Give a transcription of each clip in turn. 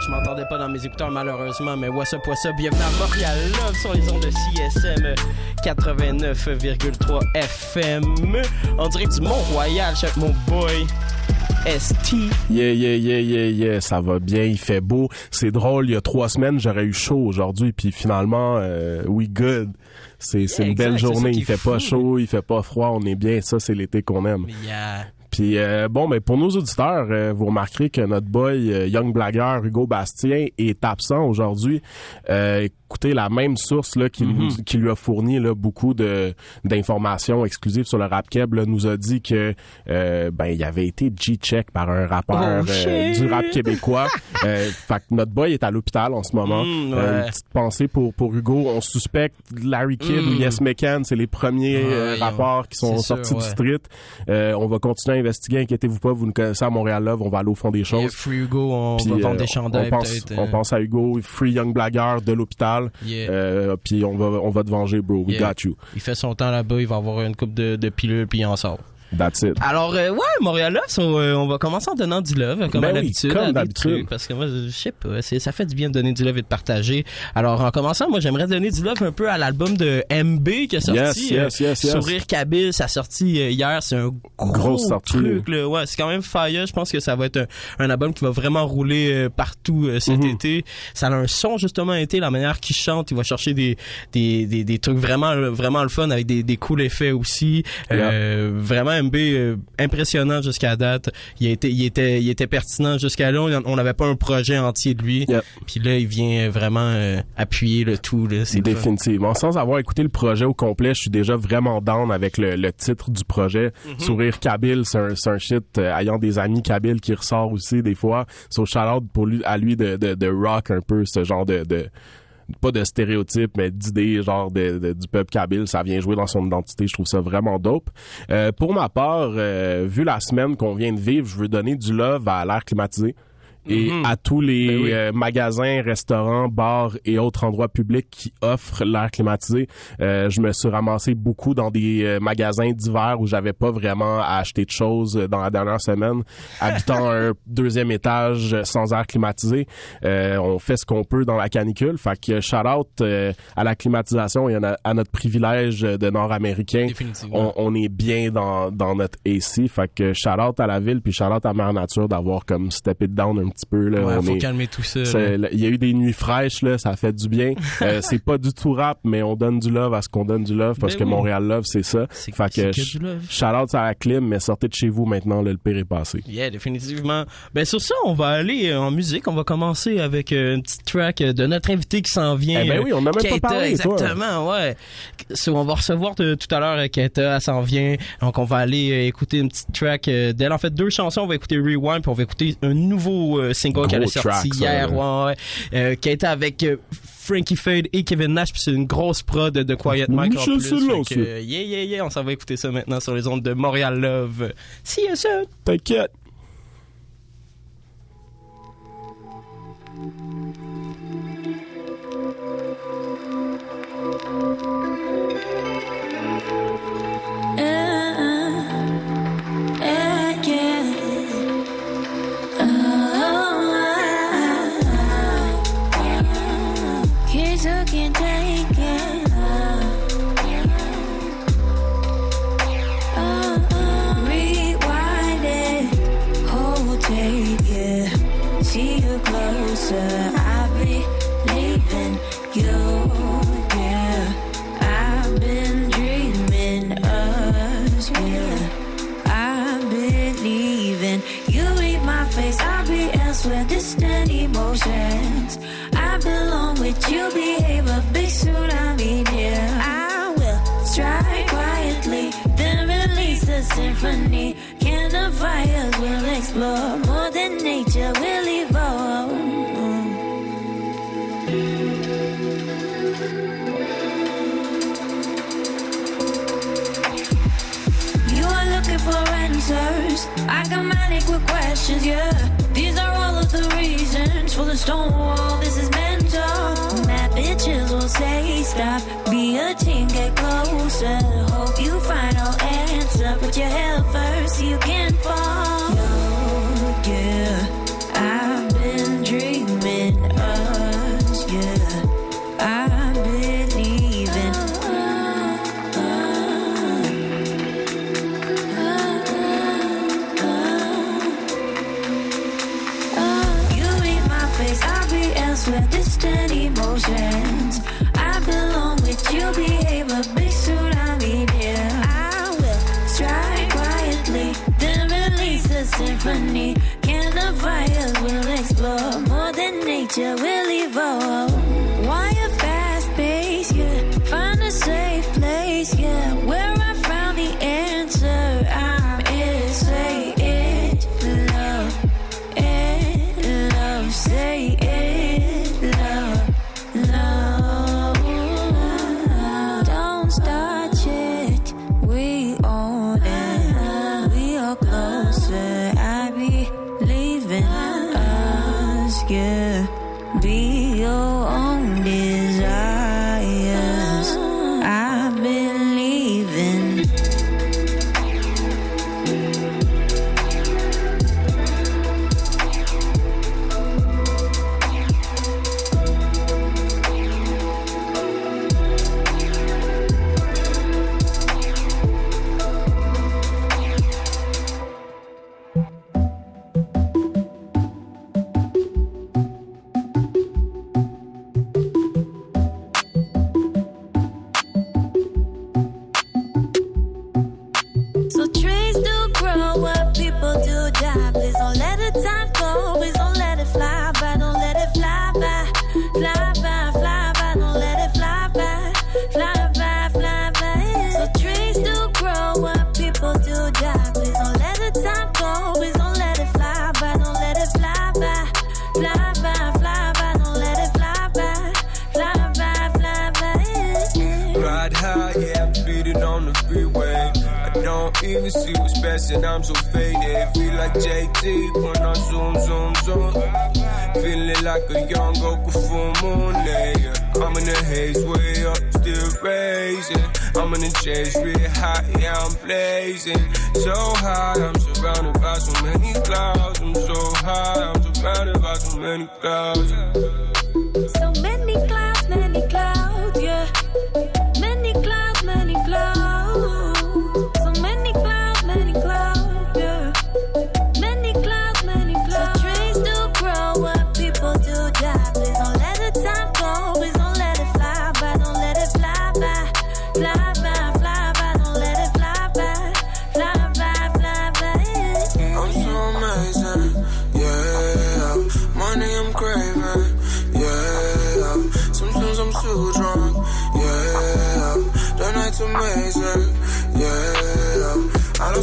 Je m'entendais pas dans mes écouteurs malheureusement, mais what's up, what's up? Bienvenue à Montréal Love sur les ondes de CSM 89,3 FM. En direct du Mont-Royal, avec mon boy ST. Yeah, yeah, yeah, yeah, yeah, ça va bien, il fait beau. C'est drôle, il y a trois semaines, j'aurais eu chaud aujourd'hui, puis finalement, euh, we good. C'est Yeah, une belle exact, journée, il fait pas chaud, il fait pas froid, on est bien, ça c'est l'été qu'on aime. Yeah. Puis euh, bon, ben pour nos auditeurs, euh, vous remarquerez que notre boy euh, Young Blagueur Hugo Bastien est absent aujourd'hui. Écoutez, la même source là qui, Mhm. qui lui a fourni là beaucoup de d'informations exclusives sur le rap keb là, nous a dit que euh, ben il avait été G-check par un rappeur Oh, euh, du rap québécois. euh, fait que notre boy est à l'hôpital en ce moment. Mm, Euh, ouais. une petite pensée pour pour Hugo. On suspecte Larry Kidd Mm. ou Yes McCann, c'est les premiers Ouais, euh, rapports qui sont sûr, sortis du street. Euh, on va continuer à investiguer, inquiétez-vous pas, vous nous connaissez à Montréal Love, on va aller au fond des choses. Free Hugo, on Puis, va vendre euh, des on pense, on pense à Hugo, Free Young Blagueur de l'hôpital. Yeah. Euh, puis on va on va te venger, bro. We Yeah. got you. Il fait son temps là-bas, il va avoir une coupe de, de pilules puis il en sort. That's it. Alors euh, ouais, Montréal Love, euh, on va commencer en donnant du love comme Ben oui, l'habitude, comme d'habitude. parce que moi je sais pas, c'est ça fait du bien de donner du love et de partager. Alors en commençant, moi j'aimerais donner du love un peu à l'album de MB qui a sorti Yes, yes, yes, yes. Sourire Kabyle, ça a sorti euh, hier, c'est un gros sortie. truc là. Ouais, c'est quand même fire, je pense que ça va être un, un album qui va vraiment rouler euh, partout euh, cet Mhm. été. Ça a un son justement été la manière qu'il chante, il va chercher des des, des, des trucs vraiment vraiment le fun avec des, des cool effets aussi. Euh, vraiment MB euh, impressionnant jusqu'à date. Il était il était pertinent jusqu'à là, on n'avait pas un projet entier de lui. Yep. Puis là, il vient vraiment euh, appuyer le tout là, c'est. Définitivement. Sans avoir écouté le projet au complet, je suis déjà vraiment down avec le, le titre du projet. Mhm. Sourire Kabyle, c'est un, c'est un shit euh, ayant des amis Kabyle qui ressort aussi des fois. So shout out pour lui, à lui de, de, de rock un peu ce genre de, de pas de stéréotypes, mais d'idées genre du peuple kabyle. Ça vient jouer dans son identité. Je trouve ça vraiment dope. Euh, pour ma part, euh, vu la semaine qu'on vient de vivre, je veux donner du love à l'air climatisé et Mhm. à tous les Ben oui. euh, magasins, restaurants, bars et autres endroits publics qui offrent l'air climatisé. Euh, je me suis ramassé beaucoup dans des euh, magasins d'hiver où j'avais pas vraiment à acheter de choses euh, dans la dernière semaine, habitant un deuxième étage sans air climatisé. Euh, on fait ce qu'on peut dans la canicule. Fait que shout out euh, à la climatisation et à, no- à notre privilège de Nord-Américain on, on est bien dans, dans notre AC. Fait que shout out à la ville puis shout out à Mère Nature d'avoir comme step it down un petit peu. Là. Ouais, on faut est- calmer tout ça. là. c'est- Il y a eu des nuits fraîches, là, ça fait du bien. Euh, c'est pas du tout rap, mais on donne du love à ce qu'on donne du love parce Ben que oui. Montréal Love, c'est ça. C'est que que du love. shout à la clim, mais sortez de chez vous maintenant, là, le pire est passé. Yeah, définitivement. Ben sur ça, on va aller euh, en musique. On va commencer avec euh, une petite track euh, de notre invité qui s'en vient. Eh ben oui, on n'a même Keita, pas parlé, toi. exactement, ouais. So, on va recevoir de- tout à l'heure Keita, elle s'en vient. Donc on va aller écouter une petite track d'elle. En fait, deux chansons. On va écouter Rewind, puis on va écouter un nouveau single qu'elle a sorti hier, ouais, euh, qui a été avec euh, Frankie Fade et Kevin Nash, puis c'est une grosse prod de Quiet Mike en plus. Que, euh, yeah, yeah, yeah, on s'en va écouter ça maintenant sur les ondes de Montréal Love. Si, ça. T'inquiète. Closer. I believe in you, yeah. I've been dreaming us, yeah. I believe in you. Read my face, I'll be elsewhere. Distant emotions. I belong with you. Behave a big suit. I mean, yeah. I will strike quietly, then release a symphony. Can the fires will explore more than nature will evolve. Got manic with questions, yeah. These are all of the reasons for the stone wall. This is mental. Mad bitches will say stop. Be a team, get closer. Hope you find no answer. Put your head first, so you can fall. Yo, yeah. I've been dreaming nature will evolve. Oh. Why a fast pace? Yeah, find a safe place. Yeah, where I found the answer. I'm in. Say it, love. It, love, say it, love. Don't yet, we own it. We are closer, I us, yeah.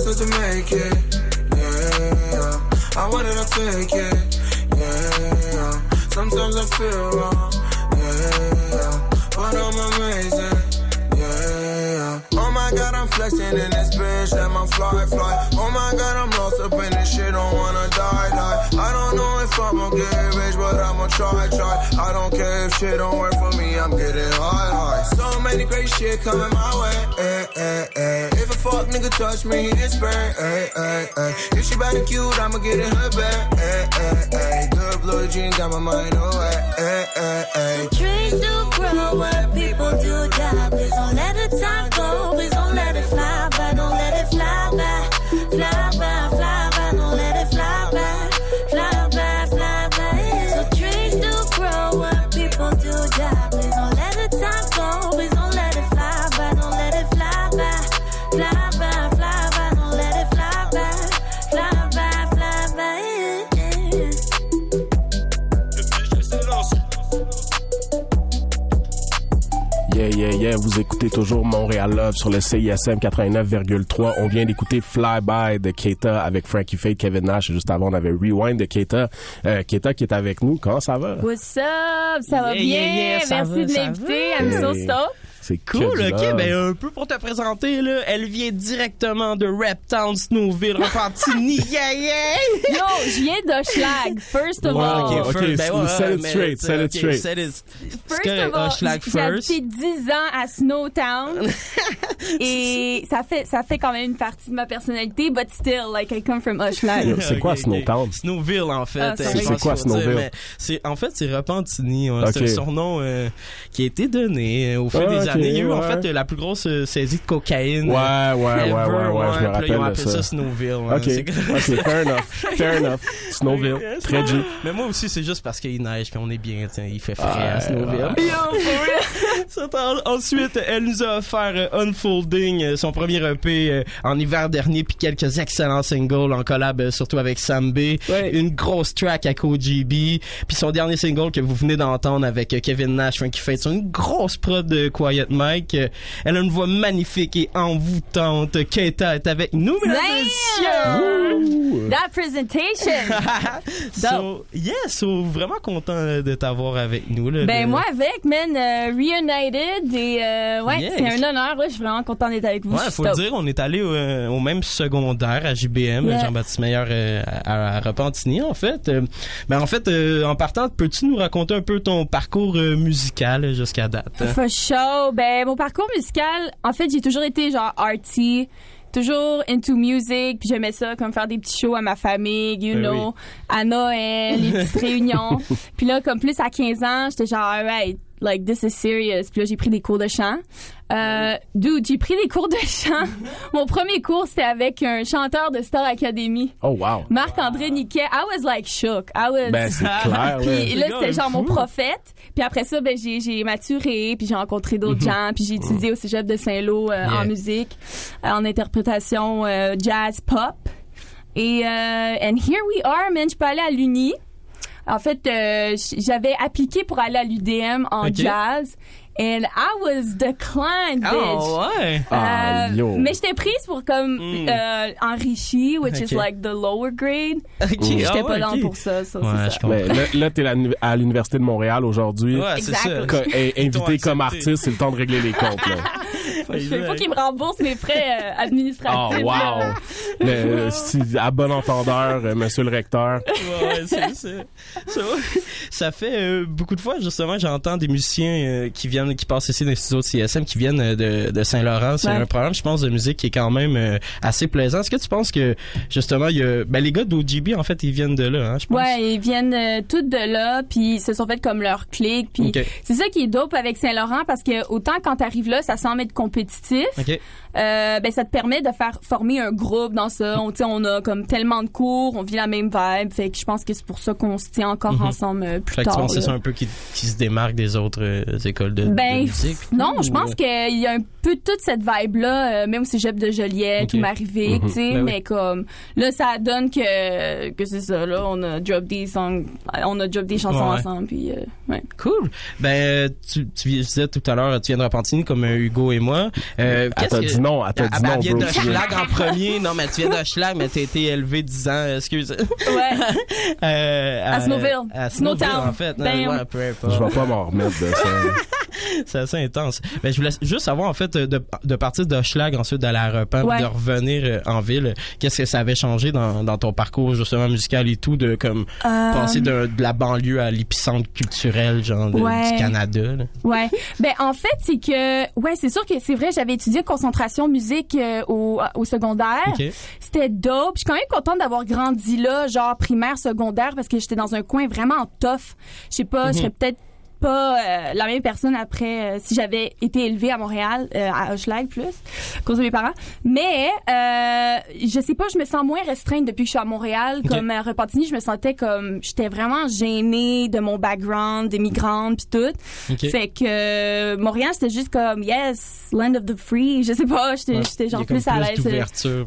Yeah. to make it. Yeah, I wanted to take it. Yeah, sometimes I feel wrong. Yeah, but I'm amazing, yeah. Oh my God, I'm flexing in this bitch, let my fly fly. Oh my god, I'm lost up in this shit, don't wanna die, die. I don't know if I'ma get rich, but I'ma try, try. I don't care if shit don't work for me, So many great shit coming my way, eh, eh, eh. If a fuck nigga touch me, it's burn, eh, eh, eh. If she bad and cute, I'ma get in her eh. Good blue jean got my mind away. Trees do grow when people do die. Please don't let the time go. Please don't let it fly Yeah. Vous écoutez toujours Montréal Love sur le CISM 89,3. On vient d'écouter Fly By de Keita avec Frankie Fate, Kevin Nash. Et juste avant, on avait Rewind de Keita. Euh, Keita qui est avec nous. Comment ça va? What's up? Ça va Yeah, bien? yeah, yeah, ça Merci va, de va. I'm so stoked. C'est Cool, ok, love. ben un peu pour te présenter, là, elle vient directement de Reptown, Snowville, Repentigny, yeah, yeah! Yo, je viens d'Hochelag, first of Ouais, all. ok, ok. first, set it mais, straight, tu- set it straight. set it- First of all, j'ai first. habité 10 ans à Snowtown et ça fait ça fait quand même une partie de ma personnalité, but still, like I come from Hochelag. C'est quoi. Snowtown? Snowville, en fait. Ah, euh, sorry. je C'est quoi dire, Snowville? En fait, c'est Repentigny. ouais. C'est un surnom euh, qui a été donné euh, au fil Ah, des Il y a eu, en ouais. fait, la plus grosse euh, saisie de cocaïne. Ouais, ouais, ouais, ever, ouais, ouais, je me rappelle Ils ont appelé ça. Snowville. ouais. Ok, ok, fair enough, fair enough. Snowville, Ouais, très G. Mais moi aussi, c'est juste parce qu'il neige puis on est bien, tiens, il fait frais Ah, à Snowville. Ensuite, elle nous a offert euh, Unfolding, euh, son premier EP en hiver dernier, puis quelques excellents singles en collab, surtout avec Sam B. Ouais. Une grosse track avec OGB, puis son dernier single que vous venez d'entendre avec Kevin Nash, Frankie Fate, une grosse prod de Quiet Mike. Elle a une voix magnifique et envoûtante. Keita est avec nous, mesdames et messieurs. That presentation. so, yeah, so vraiment content euh, de t'avoir avec nous. Là, Ben moi avec, man, euh, reunited et euh, ouais, c'est un honneur. Je suis vraiment content d'être avec vous. Ouais, faut le dire, on est allé au, au même secondaire à JBM, Yeah. Jean-Baptiste Meilleur euh, à, à Repentigny, en fait. Ben, en fait, en partant, peux-tu nous raconter un peu ton parcours musical jusqu'à date? For sure. Ben, mon parcours musical, en fait, j'ai toujours été genre arty, toujours into music, puis j'aimais ça, comme faire des petits shows à ma famille, you Ben know, à Noël, les petites réunions. Puis là, comme plus à 15 ans, j'étais genre, alright, like, this is serious. Puis là, j'ai pris des cours de chant. Euh, dude, j'ai pris des cours de chant. Mon premier cours, c'était avec un chanteur de Star Academy. Oh, wow. Marc-André Niquet. I was like shook. I was... Ben, c'est clair, Puis là, c'était genre mon prophète. Puis après ça, ben, j'ai, j'ai maturé, puis j'ai rencontré d'autres Mhm. gens, puis j'ai étudié au cégep de Saint-Lô euh, Yeah. en musique, euh, en interprétation euh, jazz pop. Et euh, and here we are, man. Je peux aller à l'Uni. En fait, euh, j'avais appliqué pour aller à l'UDM en jazz. And I was declined, bitch. Ah ouais! Ah, Euh, yo. mais j'étais prise pour comme Mm. euh, enrichi, which is Ok. like the lower grade. Ok, J'étais ah pas ouais, dans ok. pour ça, ça Ouais, c'est je ça. comprends. Mais là, là t'es la- à l'Université de Montréal aujourd'hui. Ouais, c'est Exact. ça. Co- t'ont invité comme artiste, c'est le temps de régler les comptes. Là. Il faut qu'ils me remboursent mes frais euh, Oh, administratifs. wow! Le- si, à bon entendeur, euh, monsieur le recteur. Ouais, c'est ça. Ça, ça fait euh, beaucoup de fois, justement, j'entends des musiciens euh, qui viennent, qui passent ici dans les studios de CSM, qui viennent euh, de, de Saint-Laurent. C'est Ouais. un programme, je pense, de musique qui est quand même euh, assez plaisant. Est-ce que tu penses que, justement, il y a, ben, les gars d'OGB, en fait, ils viennent de là, hein, je pense? Ouais, ils viennent euh, toutes de là, puis ils se sont fait comme leur clique, puis c'est ça qui est dope avec Saint-Laurent parce que autant quand t'arrives là, ça semble être compétitif. Euh, ben ça te permet de faire former un groupe dans ça. On, tu sais, on a comme tellement de cours, on vit la même vibe, fait que je pense que c'est pour ça qu'on se tient encore Mhm. ensemble euh, plus Fait que tu tard. penses que c'est là. ça un peu qui, qui se démarque des autres euh, écoles de, de Ben, musique? Non, je pense euh, qu'il y a un peu toute cette vibe-là, euh, même au cégep de Joliette Ok. ou Marivic, Mhm. tu sais, Ben oui. mais comme, là, ça donne que, que c'est ça, là, on a drop des songs, on a drop des chansons Ouais. ensemble, puis, euh, ouais. Cool. Ben, tu, tu disais tout à l'heure, tu viens de Repentigny comme Hugo et moi. Euh, que- non, elle t'a Ah, dit ben, non, elle vient bro. de Schlag en premier. Non, mais tu viens de Schlag, mais t'as été élevé 10 ans, excuse. Ouais. Euh, À Snowville. À Snowville, Snowtown. en fait. Bam. Ouais, peu importe. Je vais pas m'en remettre de ça. c'est assez intense. Mais je voulais juste savoir, en fait, de, de partir de Schlag, ensuite d'aller à Repent, Ouais. de revenir euh, en ville, qu'est-ce que ça avait changé dans, dans ton parcours, justement, musical et tout, de comme Euh, passer de, de la banlieue à l'épicentre culturel, genre, de- Ouais. du Canada, là? Ouais. Ben en fait, c'est que ouais, c'est sûr que c'est vrai, j'avais étudié concentration musique euh, au, au secondaire. C'était dope. Je suis quand même contente d'avoir grandi là, genre primaire, secondaire parce que j'étais dans un coin vraiment tough. Je sais pas, je serais peut-être pas euh, la même personne après euh, si j'avais été élevée à Montréal euh, à Hochelag plus à cause de mes parents mais euh, je sais pas je me sens moins restreinte depuis que je suis à Montréal comme à Repentigny je me sentais comme j'étais vraiment gênée de mon background des migrantes puis tout OK. fait que Montréal c'était juste comme yes land of the free je sais pas j'étais Ouais. genre comme plus à l'aise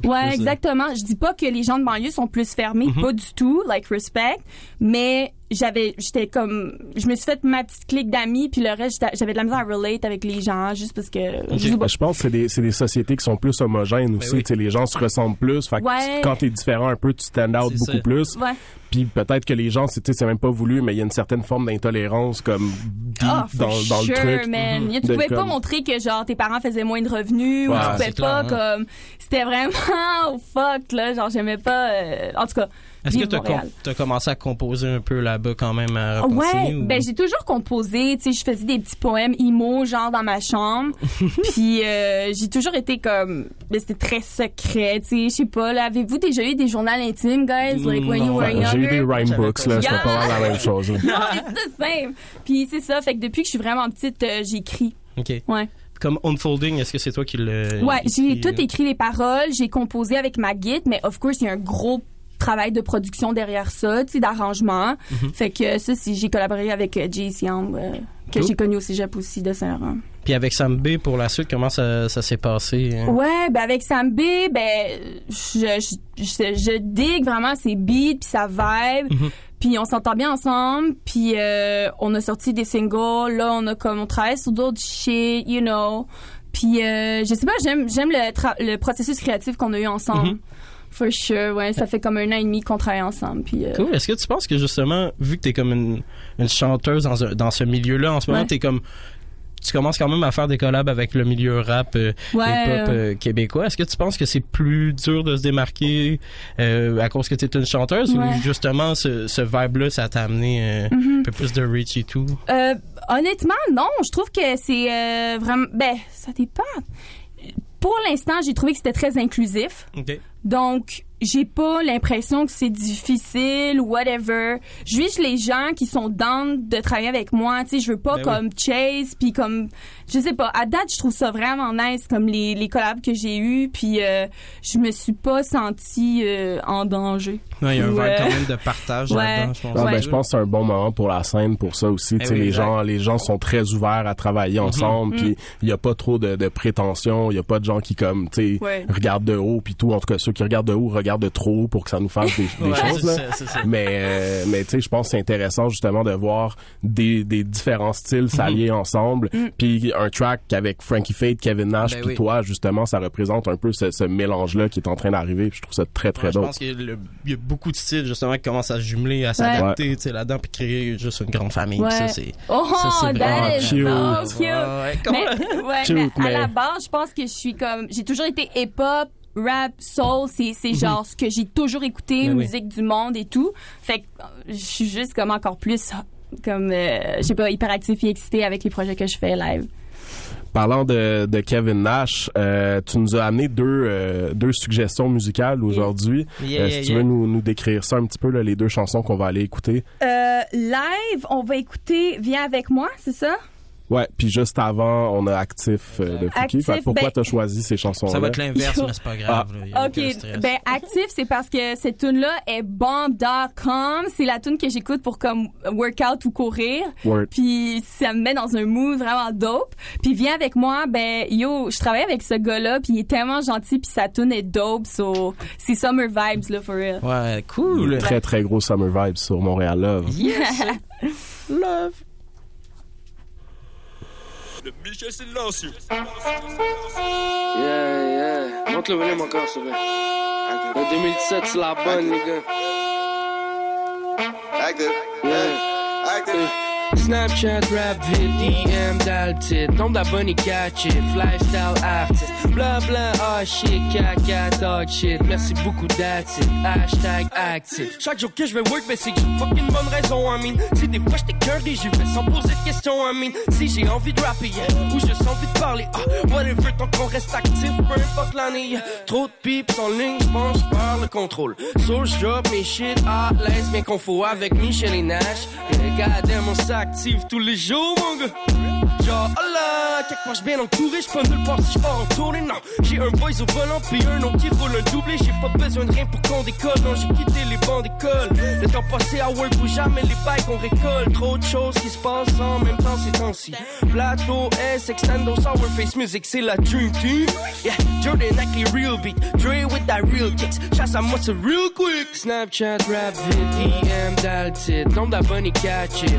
Ouais, plus, exactement. Je dis pas que les gens de banlieue sont plus fermés, Mhm. pas du tout, like respect, mais j'avais j'étais comme je me suis fait ma petite clique d'amis puis le reste j'avais de la misère à relate avec les gens juste parce que. Ben, je pense que c'est des, c'est des sociétés qui sont plus homogènes aussi. oui. Tu sais, Les gens se ressemblent plus. Fait que Ouais. tu- quand t'es différent un peu, tu stand out beaucoup ça. plus. Ouais. Puis peut-être que les gens, c'est tu sais, c'est même pas voulu, mais il y a une certaine forme d'intolérance comme deep Ah, dans, for dans sure, le truc. man. Mhm. Tu pouvais pas montrer que genre tes parents faisaient moins de revenus Ouais, ou tu pouvais pas clair, hein. comme c'était vraiment oh, fuck là, genre j'aimais pas euh, en tout cas. Est-ce que com- t'as commencé à composer un peu là-bas quand même à Repentigny, Ouais, ou- ben j'ai toujours composé, tu sais, je faisais des petits poèmes emo genre dans ma chambre. Puis euh, j'ai toujours été comme ben c'était très secret, tu sais, je sais pas là, avez-vous déjà eu des journaux intimes, guys, like when you were Ouais, J'ai eu des younger? rhyme books, pas là, ça. c'était pas mal la même chose. là. Non, mais c'est same. Puis c'est ça, fait que depuis que je suis vraiment petite, euh, j'écris. OK. Ouais. Comme Unfolding, est-ce que c'est toi qui le Ouais, j'ai tout écrit les paroles, j'ai composé avec ma guide, mais of course, il y a un gros travail de production derrière ça, tu sais, d'arrangement. Mhm. Fait que ça, c'est- j'ai collaboré avec euh, Jace Young, euh, que j'ai connu au cégep aussi de Saint-Laurent. Puis avec Sam B pour la suite, comment ça, ça s'est passé hein? Ouais, ben avec Sam B, ben je, je, je, je digue vraiment ses beats puis sa vibe. Mhm. Puis on s'entend bien ensemble, puis euh, on a sorti des singles, là on a comme on travaille sur d'autres shit, you know. Puis euh, je sais pas, j'aime j'aime le le processus créatif qu'on a eu ensemble. Mhm. For sure, ouais, ça fait comme un an et demi qu'on travaille ensemble puis euh, Cool. Est-ce que tu penses que justement, vu que t'es comme une, une chanteuse dans, un- dans ce milieu-là, en ce moment, Ouais. t'es comme tu commences quand même à faire des collabs avec le milieu rap euh, Ouais, hip-hop euh, québécois. Est-ce que tu penses que c'est plus dur de se démarquer euh, à cause que tu es une chanteuse Ouais. ou justement ce, ce vibe-là, ça t'a amené un peu plus de reach et tout? Honnêtement, non. Je trouve que c'est vraiment. Ben, ça dépend. Pour l'instant, j'ai trouvé que c'était très inclusif. Donc, j'ai pas l'impression que c'est difficile ou whatever. Je juge les gens qui sont down de travailler avec moi. Tu sais, je veux pas Ben comme Chase, puis comme, je sais pas. À date, je trouve ça vraiment nice, comme les, les collabs que j'ai eus, puis euh, je me suis pas sentie euh, en danger. Ouais, il y a un Ouais. quand même de partage Ouais. là-dedans, je pense. Ah, Ouais. ben, je pense que c'est un bon moment pour la scène pour ça aussi. Eh Tu sais, oui, les exact. gens, les gens sont très ouverts à travailler ensemble. Mhm. Puis il y a pas trop de, de prétention. Il y a pas de gens qui comme tu sais Ouais. regardent de haut. Puis tout. En tout cas, ceux qui regardent de haut regardent de trop haut pour que ça nous fasse des, des Ouais, choses. c'est Là. ça, c'est ça. Mais euh, mais tu sais, je pense que c'est intéressant justement de voir des, des différents styles s'allier ensemble. Mm. Puis un track avec Frankie Fate, Kevin Nash, Ben puis oui. toi justement, ça représente un peu ce, ce mélange là qui est en train d'arriver. Je trouve ça très très Ouais, je dope. pense qu'il y a le- il y a beaucoup de styles justement qui commencent à se jumeler, à s'adapter tu sais, là-dedans, puis créer juste une grande famille. Ouais. Ça, c'est Oh, Ça, vraiment is cute. so cute. Ouais, ouais, comment- Mais, ouais, Cute, mais mais- à la base, je pense que je suis comme. J'ai toujours été hip-hop, rap, soul. C'est, c'est genre ce que j'ai toujours écouté, Ben oui. musique du monde et tout. Fait que euh, je suis juste comme encore plus. Comme, euh, je sais pas, hyperactif et excité avec les projets que je fais live. Parlant de, de Kevin Nash, euh, tu nous as amené deux, euh, deux suggestions musicales aujourd'hui. Yeah, Euh, yeah, si tu yeah. veux nous, nous décrire ça un petit peu, là, les deux chansons qu'on va aller écouter. Euh, live, on va écouter Viens avec moi, c'est ça? Ouais, puis juste avant, on a Actif euh, de Fouki. Actif, Fait que pourquoi ben- t'as choisi ces chansons-là? Ça va être l'inverse, mais c'est pas grave. là, y a Ok, ben actif c'est parce que cette tune là est bomb.com, c'est la tune que j'écoute pour comme workout ou courir. Word. Puis ça me met dans un mood vraiment dope. Puis viens avec moi, ben yo, je travaille avec ce gars-là, puis il est tellement gentil, puis sa tune est dope, so c'est summer vibes là for real. Ouais, cool. Très, très gros Summer Vibes sur Montréal Love. Yes. Love. Le Michel silencieux. Yeah, yeah. Monte le volume encore, s'il vous plaît. Le 2017, c'est la bonne, les gars. Active. Yeah. Active. Snapchat, rap, vid, DM, titre. Nombre d'abonnés catch it, lifestyle artist. Bla bla, ah shit, caca, dog shit. Merci beaucoup, that's it. Hashtag actif. Chaque jour que je vais work, ben c'est que j'ai fucking bonne raison, I mean. Si des fois j'étais cœur des jeux, sans poser de questions, I mean. Si j'ai envie de rapper, yeah, ou j'ai envie de parler, ah, whatever, tant qu'on reste actif, peu importe l'année. yeah. Trop de pips en ligne, j'pense, par le contrôle. So j'drop mes shit à l'aise, bien qu'on avec Michel et Nash. Et goddamn, on s'active tous les jours, mon gars. Genre, oh là, quelque part j'bien entouré, j'pas nulle part si j'pars en tournée, non. J'ai un boys au volant, puis un autre qui roule un doublé. J'ai pas besoin de rien pour qu'on décolle, non, j'ai quitté les bancs d'école. Le temps passé à work pour jamais les bails qu'on récolte. Trop de choses qui se passent en même temps ces temps-ci. Plateau S, Extendo, Sour Face Music, c'est la Dream Team. Yeah, Jordan avec les real beats, Dre with that real kicks. Chasse à moi, c'est real quick. Snapchat, rap, vid, DM, titre. Nombre d'abonnés catch it,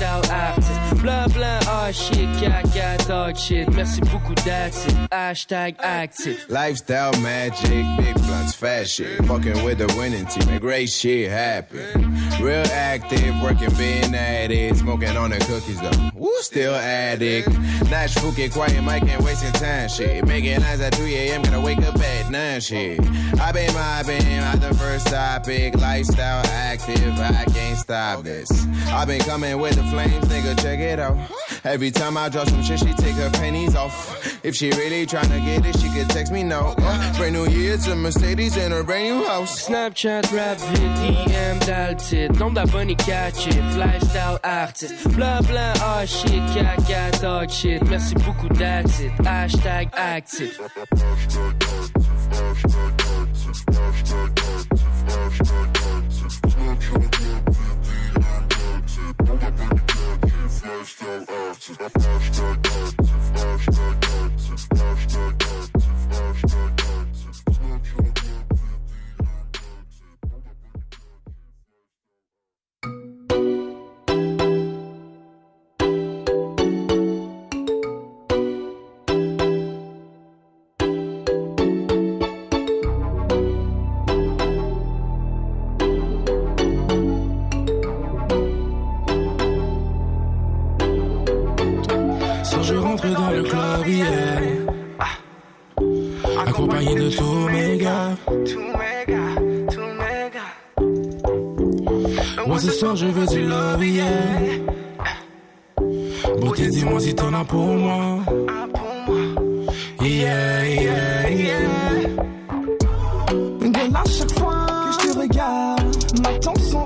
lifestyle artist. Bla bla, ah shit, caca, dog shit. Merci beaucoup, that's it. Hashtag active. Lifestyle magic, big blunts, fast shit. Fucking with the winning team, and great shit happen. Real active, working, being at it. Smoking on the cookies though. Woo, still addict. Nash Fuki, quiet mic, ain't wasting time shit. Making lines at 3 a.m., gonna wake up at 9 shit. I been been at the first topic. Lifestyle active, I can't stop this. i been coming with the flames, nigga, check it out. Every time I drop some shit, she take her panties off. If she really tryna get it, she could text me no. Uh, brand new year to Mercedes in her brand new house. Snapchat, rap, vid, DM, dans le titre. Nombre d'abonnés catch it, lifestyle artist. Bla bla, ah shit, caca, dog shit. Merci beaucoup, that's it. Hashtag active. hashtag active, hashtag active, hashtag active, hashtag Accompagné de tous mes gars Moi ce soir je veux du love yeah. Beauté dis-moi si t'en as pour moi. Yeah yeah yeah. Girl, à chaque fois que je te regarde, ma tension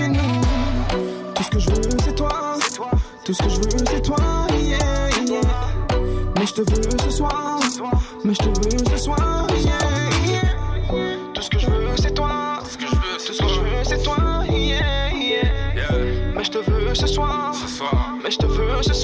chez nous. Tout ce que je veux, c'est toi. Tout ce que je veux, c'est toi. Yeah, yeah. Mais je te veux ce soir. Mais je te veux ce soir. Yeah. Tout ce que je veux, c'est toi. Tout ce que je veux, Tout ce que je veux, c'est toi. Mais je te veux ce soir. Mais je te veux ce soir.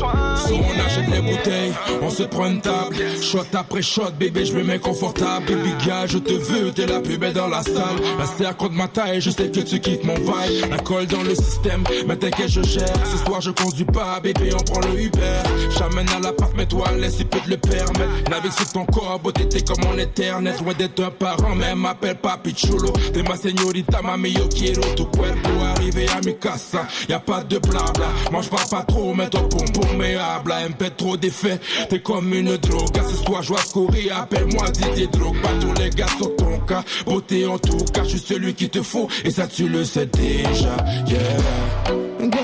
On achète les bouteilles, on se prend une table. Shot après shot, bébé, je me mets confortable. Baby gars, je te veux, t'es la plus belle dans la salle. La serre contre ma taille, je sais que tu kiffes mon vibe. La colle dans le système, mais t'inquiète, je gère. Ce soir, je conduis pas, bébé, on prend le Uber. J'amène à l'appart, mais toi, laisse, il peut te le permettre. Navigue sur ton corps, beauté, t'es comme mon éternel. Loin d'être un parent, mais m'appelle papi chulo. T'es ma señorita, mami, yo quiero tu cuerpo. Arrivé à mi casa, y a pas de blabla. Je parle pas trop, mais ton pompon habla. Un peu trop d'effet, t'es comme une drogue. Je dois courir, appelle-moi Didier Drogue. Pas tous les gars sur ton cas. Beauté en tout cas, je suis celui qui te faut. Et ça, tu le sais déjà, yeah.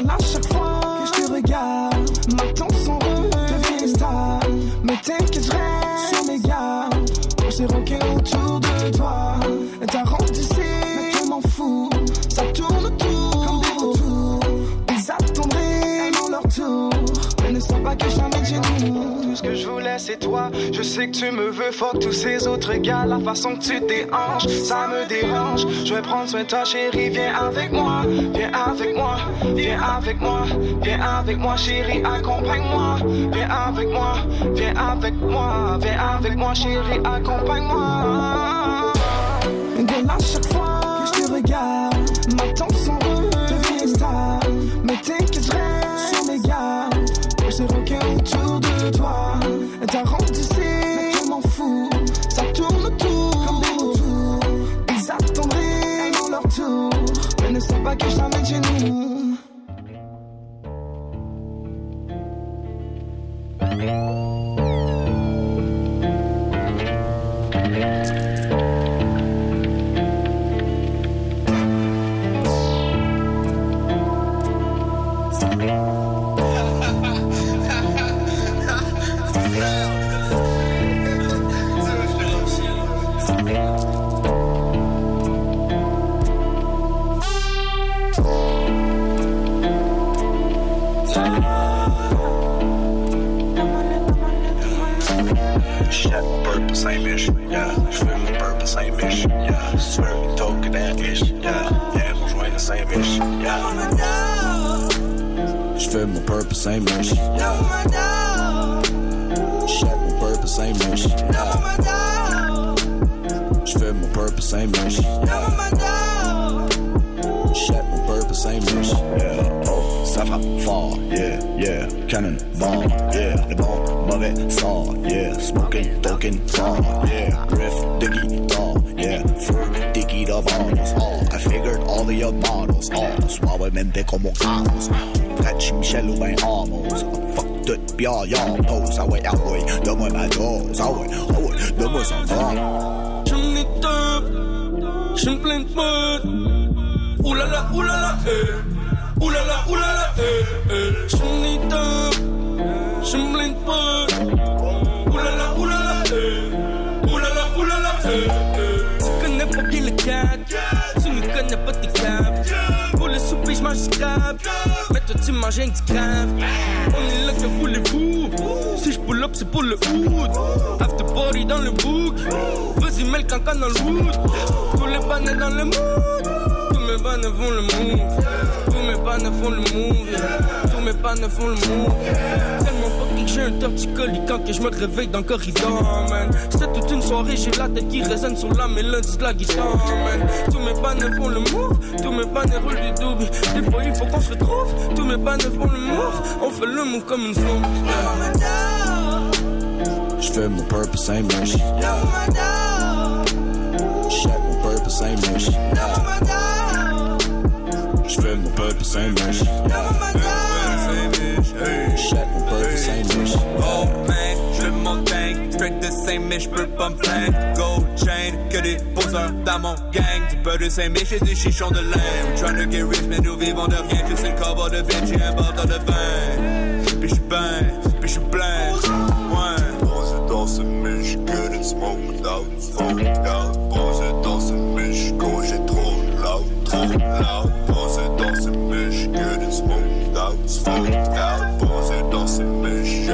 À chaque fois Pas que nous. Tout ce que je voulais, c'est toi. Je sais que tu me veux, fuck tous ces autres gars. La façon que tu déhanches, ça me dérange. Je vais prendre soin de toi, chérie. Viens avec moi, viens avec moi, viens avec moi, viens avec moi, chérie. Accompagne-moi, viens avec moi, viens avec moi, viens avec moi, chérie. Accompagne-moi. Girl, à chaque fois que je te regarde, ma tension pas que ain't mission, yeah. J'fais mon purpose ain't mission, yeah. Swear we talk of that ish, yeah. Yeah, on joint the same ish, yeah. J'fais mon purpose ain't mission, yeah. Shit, mon purpose ain't mission, yeah. J'fais mon purpose ain't mission, yeah. Shit, mon purpose ain't mission, yeah. Oh, ça va fort, yeah, yeah. Cannon ball, yeah. Le bon, mauvais sort, yeah. Smoking, token, far, yeah. Riff, the guitar, yeah. Fur, dicky de vanos, oh. I figured all of your models, oh. Suavemente como Carlos. Catch Michel ou ben Amos. Fuck tout, pis all y'all pose. Ah ouais, ah ouais, donne-moi ma dose. Ah ouais, ah ouais, donne-moi son fort. J'en ai deux, j'en plein de mode. Oulala, oulala, eh. Oulala, oulala, eh, eh. J'en ai j'en plein de mode. Oulala, oulala, eh. Oulala, oulala, eh, eh. Tu connais pas bien le cadre, tu ne connais pas tes caves. Pour le souper, j'mange du crabe. Mais toi, tu manges un du crabe. On est là, que voulez-vous? Si j'pull up, c'est pour le hood. After party dans le book. Vas-y, mets le cancan dans le wood. Tous les bannets dans le mood. Tous mes font le move. Tous mes bannets font le move. Tous mes bannets font le move. Tellement pas que j'ai un torticolis quand que je me réveille dans le corridor, man. C'est toute une soirée, j'ai la tête qui résonne sur la mélodie de la guitare, man. Tous mes bannets font le move. Tous mes bannets roulent du double. Des fois, il faut qu'on se retrouve. Tous mes bannets font le move. On fait le move comme une femme. J'fais mon purpose ain't yeah. Shit, mon purpose ain't yeah. J'fais mon. Shit, mon purpose ain't mission, Oh man, je mon tank, straight the same mais j'peux pas me plaindre. Gold chain, que des poseurs dans mon gang. Du peu de Saint-Mich et du chichon de lin. We tryna get rich, mais nous vivons de rien. Que c'est le de Vinci, un bâton de vin. Puis j'suis ben, puis j'suis plein. Ouais. Pose dans ce miche, good smoke loud, smoke loud. Pose dans ce quand j'ai trop loud, trop loud. Loud, smoke loud. Pose dans ce miche,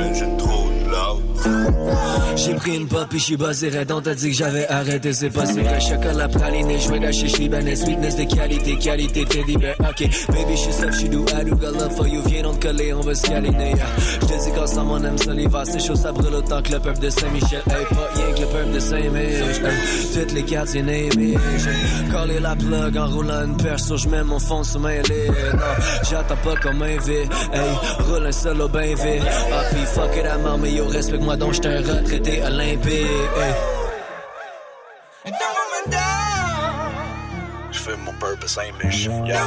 j'ai pris une pop et j'suis basé On t'a dit que j'avais arrêté, c'est pas si vrai. Chocolat praline, jouer la chiche libanaise Sweetness de qualité, qualité teddy bear Ok, baby j'suis safe, j'suis doux, I do got love for you Viens donc coller, on va se câliner yeah. J'te dis qu'ensemble on aime ça l'hiver C'est chaud, ça brûle autant que le peuple de Saint-Michel. Hey, pas rien que le peuple de Saint-Mich Toutes les quartiers hey, Coller la plug en roulant une perso J'mets mon fond sur ma lit Non, j'attends pas comme un V Hey, roule un solo ben vite. Ah pis fuck it, I'm mais yo respecte-moi donc j'suis un retraité olympique hey. J'fais mon purpose ain't mission, yeah.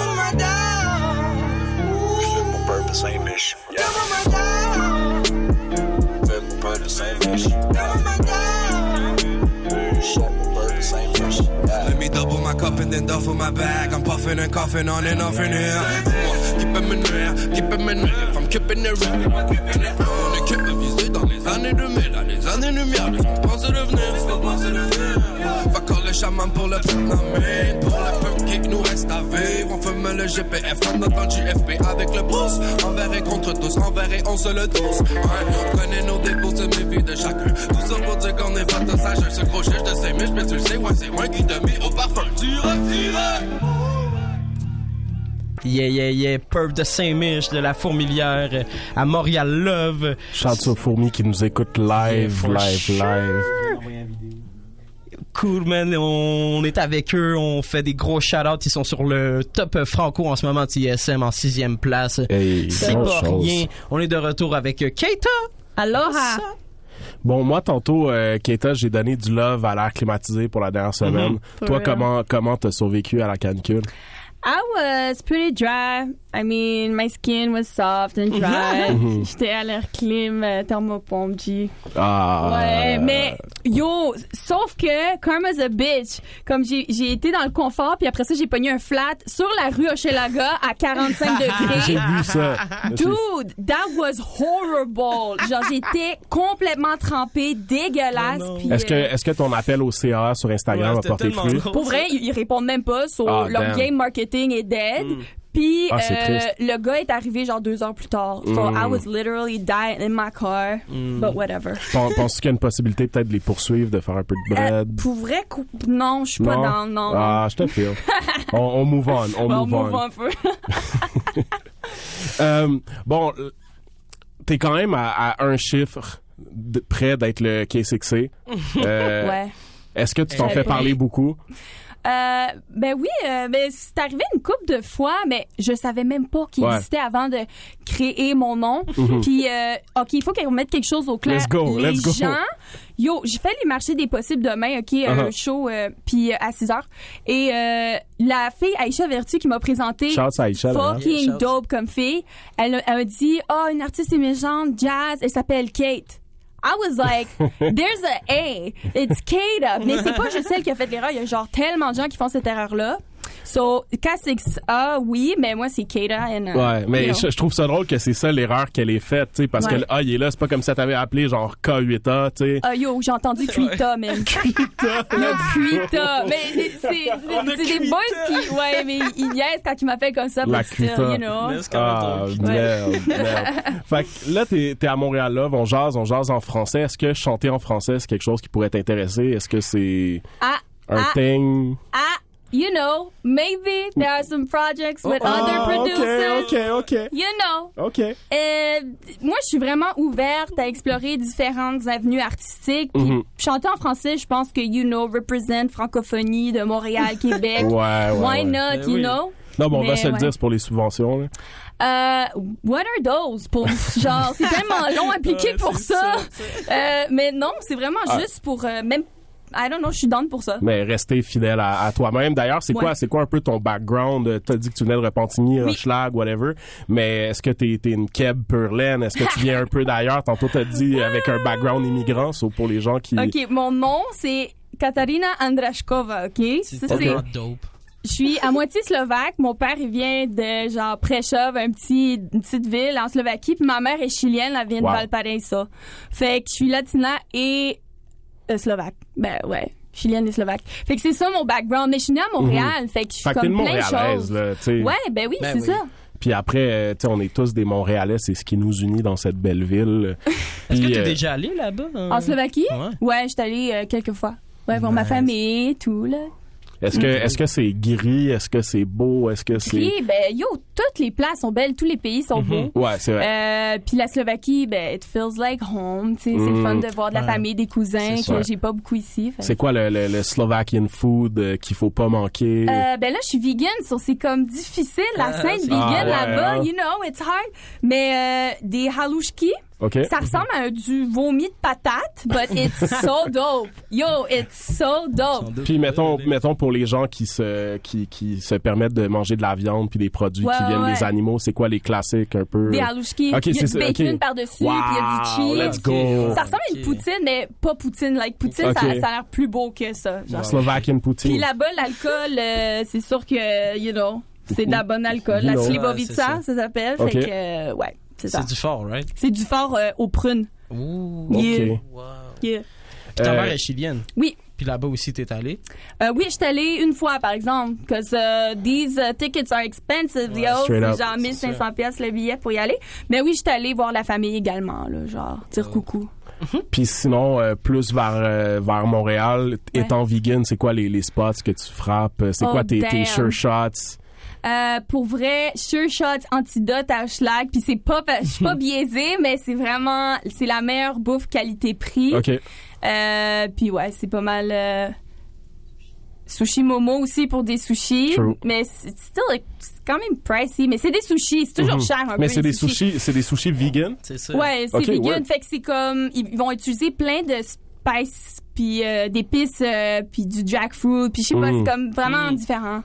J'fais mon purpose ain't mission, yeah. J'fais mon purpose ain't mission, yeah. Shit, mon purpose ain't mission, yeah. Let me double my cup and then duffel my bag. I'm puffing and coughing on and off in here. Dis-moi, qui peut me nuire, qui peut me nuire. If I'm keeping it real, on est capable visé les années 2000, dans les années lumière. Laisse qu'on pense pense devenir. Va coller chaman pour le Vietnamien, pour le peu qui nous reste à vivre. On fume le GPF en notre JFP avec le pouce. Envers et contre tous, envers et on se le tous. Ouais, on connaît nos défauts, c'est mes vies de chacun. Tout ça pour dire qu'on est pas de sage. Ce gros chèche de 5 mais tu le sais, ouais, c'est moi qui te mis au parfum. Yeah, yeah, yeah, Perf de Saint-Mich, de la Fourmilière, à Montréal Love. Chante aux fourmis qui nous écoutent live, live, sure. live. Cool, man. On est avec eux, on fait des gros shout-outs. Ils sont sur le top franco en ce moment, TSM, en sixième place. C'est pas chose. rien. On est de retour avec Keita. Aloha. Bon, moi, tantôt, euh, Keita, j'ai donné du love à l'air climatisé pour la dernière semaine. For Toi, comment comment t'as survécu à la canicule? I was pretty dry. I mean, my skin was soft and dry. Mhm. J'étais à l'air clim, euh, thermopompe, G. Ah. Ouais, mais yo, sauf que karma's a bitch. Comme j'ai j'ai été dans le confort, puis après ça j'ai pogné un flat sur la rue Hochelaga à 45 degrés. J'ai vu ça. Dude, that was horrible. Genre j'étais complètement trempée, dégueulasse. puis, Est-ce que, euh, est-ce que ton appel au CA sur Instagram Ouais, a porté fruit? pour vrai, ils, ils répondent même pas. So, Ah, leur damn. game marketing est dead. Mm. Puis Ah, euh, le gars est arrivé genre deux heures plus tard. So Mm. I was literally dying in my car. Mm. But whatever. Pen- Penses-tu qu'il y a une possibilité peut-être de les poursuivre, de faire un peu de Euh, bread? pour vrai, non, je suis pas dans. Non. Ah, je te file. on, on move on, on Bon, move move on. un peu. Euh, bon, euh, t'es quand même à, à un chiffre de, près d'être le K6C. Euh, ouais. Est-ce que tu t'en fais parler beaucoup? Euh, ben oui, euh, ben c'est arrivé une couple de fois, mais je savais même pas qu'il Ouais. existait avant de créer mon nom. Mhm. Puis, euh, ok, il faut qu'on mette quelque chose au clair. Let's go, les let's go. gens, yo, j'ai fait les marchés des possibles demain, ok, un Uh-huh. show, euh, puis euh, à 6 heures. Et euh, la fille Aïcha Vertu qui m'a présenté, Shout hein? fucking Yeah, dope comme fille, elle, a- elle m'a dit, oh, une artiste émergente, jazz, elle s'appelle Kate. I was like, there's a A. It's Kata. Mais c'est pas juste celle qui a fait l'erreur. Il y a genre tellement de gens qui font cette erreur-là. So, K6A, oui, mais moi, c'est Kata. And, uh, Ouais, mais you know. je, je trouve ça drôle que c'est ça l'erreur qu'elle ait faite, tu sais, parce Ouais. que le A, il est là, c'est pas comme si t'avais appelé genre K8A, tu sais. Ah, yo, j'ai entendu Kuita, man. Kuita. Yo, Kuita. Mais c'est, des boys qui, ouais, mais ils niaisent quand ils m'appellent comme ça. Still, Kuita. you know. Ah, merde, merde. Fait que là, t'es es à Montréal, là, on jase, on jase en français. Est-ce que chanter en français, c'est quelque chose qui pourrait t'intéresser? Est-ce que c'est Ah, un ah, thing? ah, you know, maybe there are some projects with other Ah, producers. ok, ok, ok. You know. OK. Euh, moi, je suis vraiment ouverte à explorer différentes avenues artistiques. Puis Mhm. chanter en français, je pense que, you know, represent francophonie de Montréal, Québec. Ouais, ouais, Why ouais. not, Ben you oui. know? Non, bon, on va se le dire, c'est pour les subventions, là. Euh, what are those? Pour, genre, c'est tellement long à appliquer Ouais, pour ça, Euh, mais non, c'est vraiment Ah. juste pour, euh, même, I don't know, je suis down pour ça. Mais rester fidèle à, à toi-même. D'ailleurs, c'est Ouais. quoi, c'est quoi un peu ton background? T'as dit que tu venais de Repentigny, Oui. Rochelag, whatever. Mais est-ce que t'es es une Keb pure laine? Est-ce que tu viens un peu d'ailleurs? Tantôt, t'as dit avec un background immigrant, so pour les gens qui... OK, mon nom, c'est Katarina Andrashkova, OK? C'est Ça, tellement dope. Je suis à moitié slovaque. Mon père, il vient de genre Prešov, un petit, une petite ville en Slovaquie. Puis ma mère est chilienne, elle vient Wow. de Valparaiso. Fait que je suis latina et euh, slovaque. Ben ouais, chilienne et slovaque. Fait que c'est ça mon background. Mais je suis née à Montréal. Fait que je suis Mhm. Fait comme plein de Montréalaise, choses. là, tu. Ouais, ben oui, Ben c'est oui. ça. Puis après, euh, tu sais, on est tous des Montréalais, c'est ce qui nous unit dans cette belle ville. Est-ce que Puis, t'es euh, déjà allé là-bas? hein? En Slovaquie? Ouais. Ouais, je suis allée euh, quelques fois. Ouais, pour ma famille et tout, là. Est-ce que est-ce que c'est gris? Est-ce que c'est beau? Est-ce que c'est... Puis, ben, yo, toutes les places sont belles, tous les pays sont beaux. Ouais, c'est vrai. Euh, puis la Slovaquie, ben, it feels like home. tu sais, C'est le Mhm. fun de voir de la Ouais. famille, des cousins C'est que j'ai pas beaucoup ici. C'est quoi le, le, le Slovakian food euh, qu'il faut pas manquer? Euh, ben là, je suis vegan, so c'est comme difficile la Ah, scène c'est- vegan Ah, ouais, là-bas. hein? You know, it's hard. Mais euh, des halushki, Ça ressemble à du vomi de patate, but it's so dope. Yo, it's so dope. Puis mettons, mettons pour les gens qui se qui, qui se permettent de manger de la viande puis des produits Ouais, qui viennent ouais, des animaux, c'est quoi les classiques un peu? Des halushki, Ok, il y a du bacon par-dessus, puis il y a du cheese. let's go. Ça ressemble à une poutine, mais pas poutine. Like poutine, ça, ça a l'air plus beau que ça. Genre. Slovakian Puis poutine. là-bas, l'alcool, euh, c'est sûr que, you know, c'est de la bonne alcool. You La know. slivovica, Ouais, c'est ça s'appelle. Fait que, euh, ouais, c'est ça. C'est du fort, right? C'est du fort euh, aux prunes. Ouh. Yeah. OK. Wow. Yeah. Puis ta Euh, mère est chilienne. Oui. Puis là-bas aussi, t'es allé. Euh, oui, je suis allée une fois, par exemple, because uh, these uh, tickets are expensive, Ouais, yo. C'est genre 1500 pièces le billet pour y aller. Mais oui, je suis allée voir la famille également, là, genre, dire coucou. Puis sinon euh, plus vers euh, vers Montréal, étant vegan, c'est quoi les, les spots que tu frappes? C'est Oh, quoi tes, tes damn. sure shots? Euh, pour vrai, Sure Shot Antidote à Schlag, puis c'est pas, je suis pas biaisée, mais c'est vraiment, c'est la meilleure bouffe qualité-prix. OK. Euh, puis ouais, c'est pas mal. euh, Sushi Momo aussi pour des sushis. True. Mais c'est like, quand même pricey. Mais c'est des sushis. C'est toujours Mhm. cher un Mais peu. c'est des sushis, c'est des sushis vegan? C'est ça. Ouais, c'est Ok, vegan. ouais. Fait que c'est comme. Ils vont utiliser plein de spices, puis euh, d'épices, euh, puis du jackfruit. Puis je sais pas, Mhm. c'est comme vraiment Mhm. différent.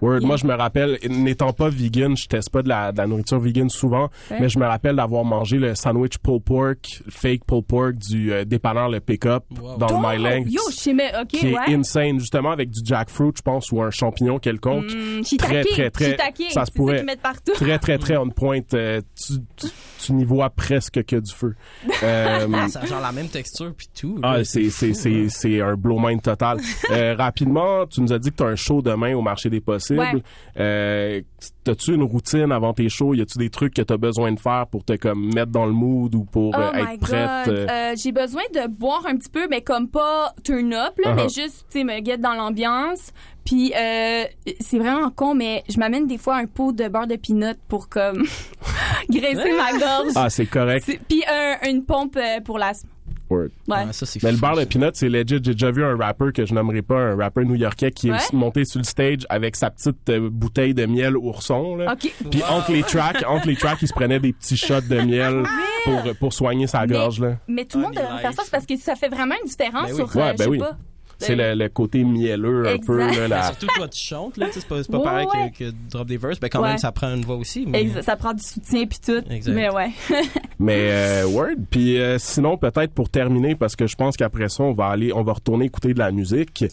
Word, moi je me rappelle, n'étant pas vegan, je teste pas de la, de la nourriture vegan souvent, Ouais. mais je me rappelle d'avoir mangé le sandwich pulled pork, fake pulled pork du euh, dépanneur le pick-up dans Oh, le My Yo, je sais, mais ok, qui est ouais. insane, justement avec du jackfruit, je pense, ou un champignon quelconque. Mm, très, très, très, ça se ça pourrait. partout. Très, très, très on point. euh, tu, tu, tu n'y vois presque que du feu. Euh, ça a genre la même texture puis tout. ah, c'est, c'est, fou, c'est, là. c'est un blow mind total. Euh, rapidement, tu nous as dit que tu as un show demain au marché des Ouais. Euh, T'as-tu une routine avant tes shows? Y a-tu des trucs que tu as besoin de faire pour te comme mettre dans le mood ou pour Oh euh, my être prête? Euh? J'ai besoin de boire un petit peu, mais comme pas turn up, là, Uh-huh. mais juste, tu sais, me get dans l'ambiance. Puis, euh, c'est vraiment con, mais je m'amène des fois un pot de beurre de peanut pour, comme, graisser ma gorge. Ah, c'est correct. Puis, un- une pompe pour l'asthme. Word. Ouais. Mais le beurre de peanut, c'est legit. J'ai déjà vu un rapper que je nommerai pas, un rapper new-yorkais qui Ouais. est monté sur le stage avec sa petite euh, bouteille de miel ourson. Là. Puis entre les tracks, entre les tracks, il se prenait des petits shots de miel pour, pour soigner sa Mais- gorge. Là. Mais tout le monde devrait faire ça c'est parce que ça fait vraiment une différence sur, euh, Ouais, je ben sais oui. pas. C'est le, le côté mielleux un Exact. peu. Là, la- surtout toi tu chantes là, c'est pas, c'est pas Ouais, pareil ouais. Que, que drop des verses, ben quand Ouais. même ça prend une voix aussi. Mais... Ça prend du soutien puis tout. Exact. Mais ouais. Mais euh, word. Puis euh, sinon peut-être pour terminer parce que je pense qu'après ça on va aller, on va retourner écouter de la musique.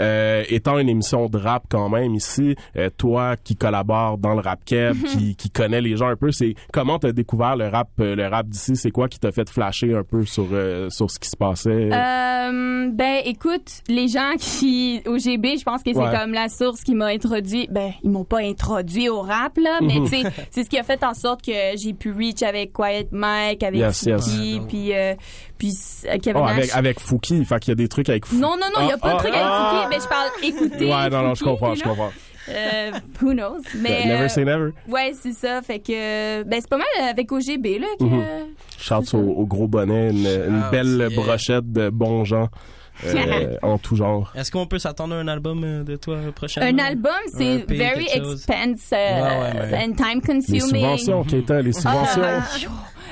Euh, étant une émission de rap quand même ici, euh, toi qui collabore dans le rap keb, qui, qui connaît les gens un peu, c'est comment t'as découvert le rap, le rap d'ici? C'est quoi qui t'a fait flasher un peu sur euh, sur ce qui se passait? Euh, ben écoute, les gens qui au GB, je pense que c'est Ouais. comme la source qui m'a introduit. Ben ils m'ont pas introduit au rap là, mais tu sais, c'est ce qui a fait en sorte que j'ai pu reach avec Quiet Mike, avec Yes, yes. Fouki, puis euh, puis euh, Kevin Oh, Nash. avec avec Fouki, fait qu'il y a des trucs avec Fouki. Non non non, il y a Ah, pas de ah, truc avec ah. Fouki, mais je parle écouter. Ouais, non non, je comprends, je comprends. Euh, who knows? Mais Never euh, say never. Ouais, c'est ça. Fait que ben c'est pas mal avec OGB là que. Shout au, au gros bonnet, une, belle yeah. brochette de bons gens euh, en tout genre. Est-ce qu'on peut s'attendre à un album euh, de toi prochainement? Un album, c'est very expensive Ouais, ouais, mais- and time Les consuming. subventions, Keita, les subventions. Ah,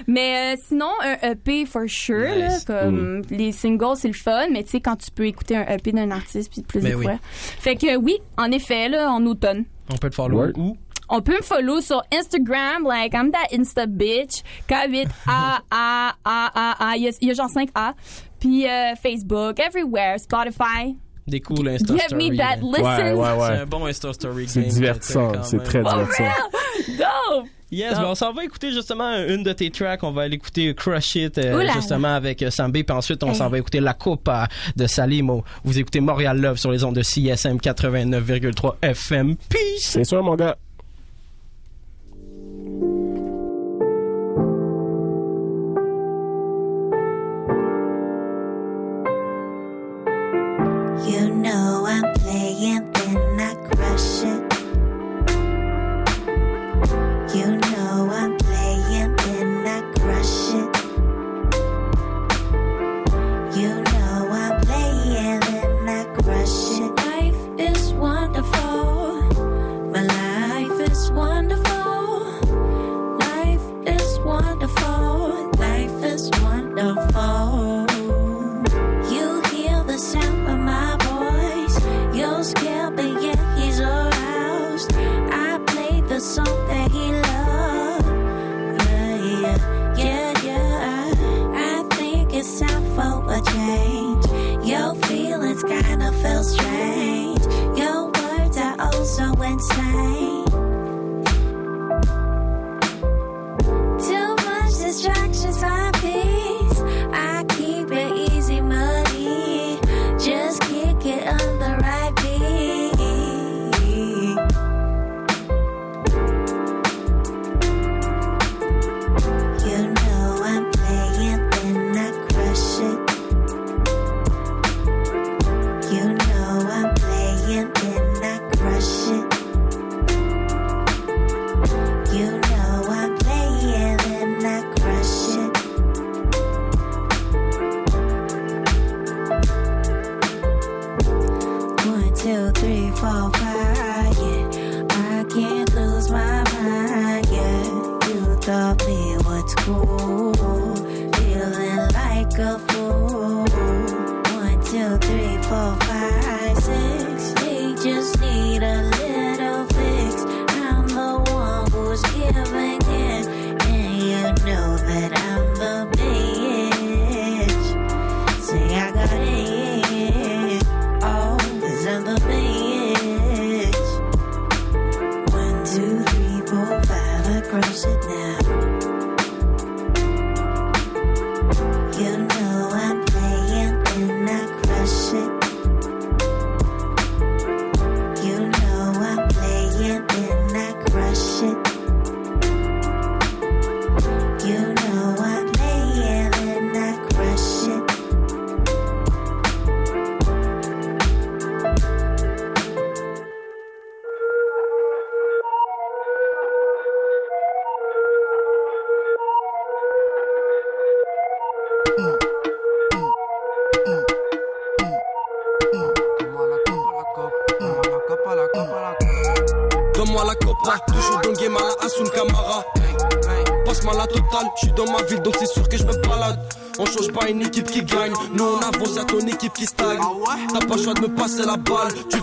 mais euh, sinon, un EP for sure. Là, comme Mm. Les singles, c'est le fun, mais tu sais, quand tu peux écouter un EP d'un artiste puis plus Ben de oui. fois. Fait que oui, en effet, là, en automne. On peut te follow Word. où? On peut me follow sur Instagram, like I'm that Insta bitch. K8 A A A A A. Il y a- il y a genre 5 A. Puis euh, Facebook, everywhere, Spotify. Des cool Insta Give Story. me that listen. Ouais, ouais, C'est ouais. un bon Insta Story. C'est divertissant, c'est très For divertissant. Dope! Yes, ben on s'en va écouter justement une de tes tracks. On va aller écouter Crush It, euh, Ouh là justement avec euh, Sambé. Puis ensuite, on Hey. s'en va écouter La Copa de Salimo. Vous écoutez Montréal Love sur les ondes de CSM 89,3 FM. Peace! C'est sûr, mon gars.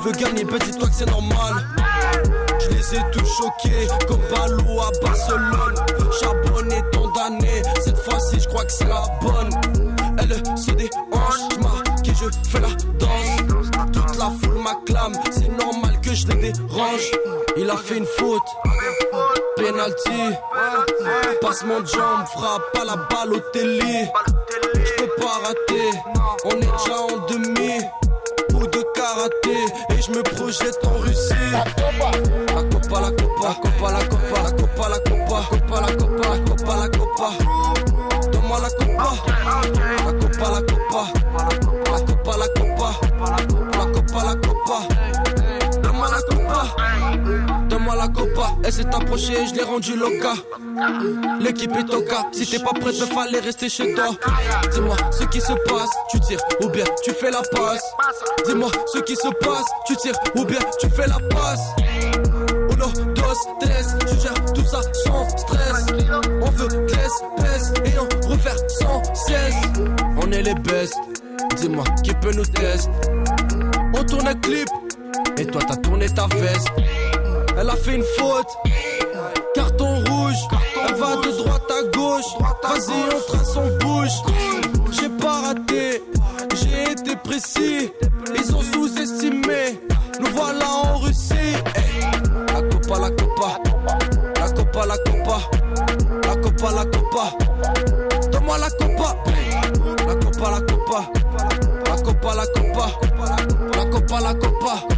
Balle, tu veux gagner, ben dis-toi que c'est normal. Je les ai tous choqués, comme à Barcelone. Charbonné, condamné, cette fois-ci je crois que c'est la bonne. Elle se déhanche, je marque et je fais la danse. Toute la foule m'acclame, c'est normal que je les dérange. Il a fait une faute, penalty. Passe mon jambe, frappe à la balle au télé. Je peux pas rater, on est déjà en demi. Et je me projette en Russie. La copa, la copa, la copa, la copa, la copa, la copa, copa, la copa, la copa, la copa. Elle s'est approchée, je l'ai rendu loca. L'équipe est au cas. Si t'es pas prête, il fallait rester chez toi. Dis-moi ce qui se passe, tu tires ou bien tu fais la passe? Dis-moi ce qui se passe, tu tires ou bien tu fais la passe? Uno, dos, tres, tu gères tout ça sans stress. On veut de l'espèce et on refaire sans cesse. On est les best, dis-moi qui peut nous tester. On tourne un clip et toi t'as tourné ta veste. Elle a fait une faute, carton rouge. Elle va de droite à gauche. Vas-y, on trace son bouge. J'ai pas raté, j'ai été précis. Ils ont sous-estimé. Nous voilà en Russie. La copa, la copa. La copa, la copa. La copa, la copa. Donne-moi la copa. La copa, la copa. La copa, la copa. La copa, la copa.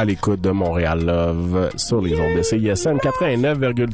À l'écoute de Montréal Love sur les ondes de CISM 89,3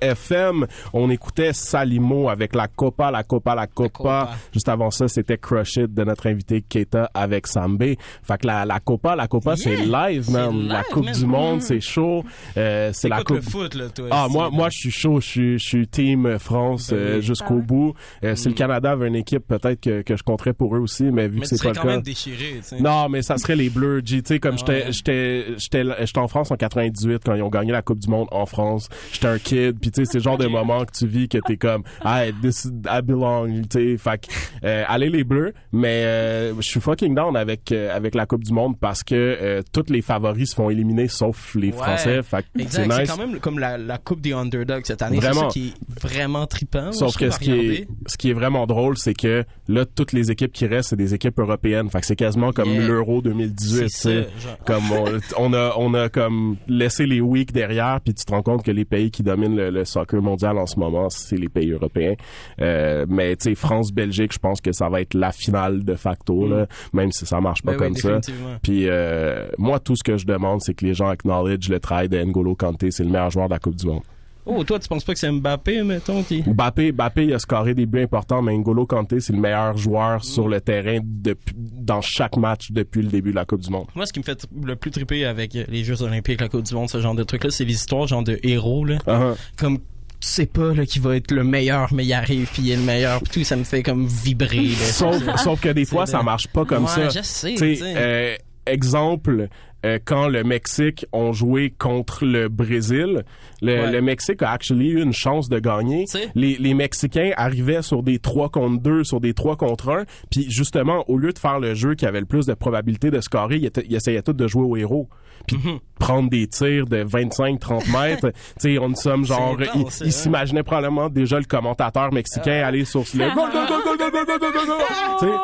FM. On écoutait Salimo avec la Copa, la Copa, la Copa. Juste avant ça, c'était Crush It de notre invité Keita avec Sambé. Fait que la, la Copa, la Copa, c'est live, man. La Coupe du Monde, c'est chaud. Euh, c'est la Coupe. le foot, là, toi. Ah, moi, moi, je suis chaud. Je suis, je suis team France Ben euh, jusqu'au Ah bout. Euh, Si le Canada avait une équipe, peut-être que, que je compterais pour eux aussi, mais vu Mais que c'est pas le quand cas. même déchiré, tu sais. Non, mais ça serait les Bleus. Tu sais, comme Ah j'étais, ouais. j'étais, j'étais, j'étais en France en 98 quand ils ont gagné la Coupe du Monde en France. J'étais un kid, puis tu sais, c'est le genre de moment que tu vis que t'es comme, ah, this, I belong, tu sais. Fait que, euh, allez les Bleus, mais euh, je suis fucking down avec euh, avec la Coupe du Monde parce que euh, tous les favoris se font éliminer sauf les Ouais. Français. Fait c'est nice. quand même comme la, la coupe des underdogs cette année. C'est Vraiment. ça qui est vraiment trippant. Sauf que ce qui est, ce qui est vraiment drôle, c'est que là, toutes les équipes qui restent, c'est des équipes européennes. Fait que c'est quasiment comme Yeah. l'Euro 2018, tu C'est sais. ça, genre. Comme on, on a, on a comme laissé les weeks derrière, puis tu te rends compte que les pays qui dominent le, le soccer mondial en ce moment, c'est les pays européens. Euh, mais tu sais, France-Belgique, je pense que ça va être la finale de facto, là, même si ça marche pas Mm. Ben oui, comme ça. Puis euh, moi, tout ce que je demande, c'est que les gens acknowledge le travail de N'Golo Kanté. C'est le meilleur joueur de la Coupe du Monde. Oh, toi, tu penses pas que c'est Mbappé, mettons, qui... Mbappé, Mbappé, il a scoré des buts importants, mais N'Golo Kanté, c'est le meilleur joueur sur le terrain depuis, dans chaque match depuis le début de la Coupe du Monde. Moi, ce qui me fait le plus triper avec les Jeux Olympiques, la Coupe du Monde, ce genre de trucs-là, c'est les histoires genre de héros, là. Uh-huh. Comme, tu sais pas, là, qui va être le meilleur, mais il arrive, puis il est le meilleur, puis tout, ça me fait comme vibrer, là. sauf, sauf que des fois, ça marche pas comme Ouais, ça. je sais, Tu sais, tu sais. euh, exemple, euh, quand le Mexique ont joué contre le Brésil, le, Ouais. le Mexique a actually eu une chance de gagner. Les, les Mexicains arrivaient sur des 3 contre 2, sur des 3 contre 1, puis justement, au lieu de faire le jeu qui avait le plus de probabilité de scorer, ils, essayaient tous de jouer au héros. Puis Mhm. prendre des tirs de 25-30 mètres. tu sais, on sommes genre... Ils hein. s'imaginaient probablement déjà le commentateur mexicain aller sur le... Goal, goal, goal, goal, goal, goal, goal, goal, goal, goal.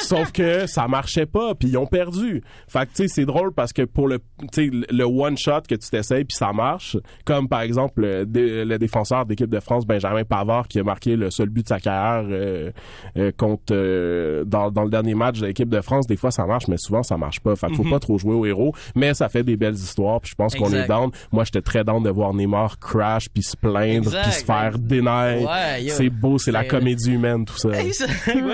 Sauf que ça marchait pas, puis ils ont perdu. Fait que, tu sais, c'est drôle parce que pour le, tu sais, le one-shot que tu t'essayes, puis ça marche, comme par exemple le, le défenseur d'équipe de France, Benjamin Pavard, qui a marqué le seul but de sa carrière euh, euh, contre euh, dans, dans le dernier match de l'équipe de France, des fois ça marche, mais souvent ça marche pas. Fait qu'il faut Mhm. pas trop jouer au héros, mais ça fait des belles histoires, puis je pense qu'on est down. Moi, j'étais très down de voir Neymar crash, puis se plaindre, puis se faire dénailler. Ouais, c'est beau, c'est la comédie humaine, tout ça. Ouais,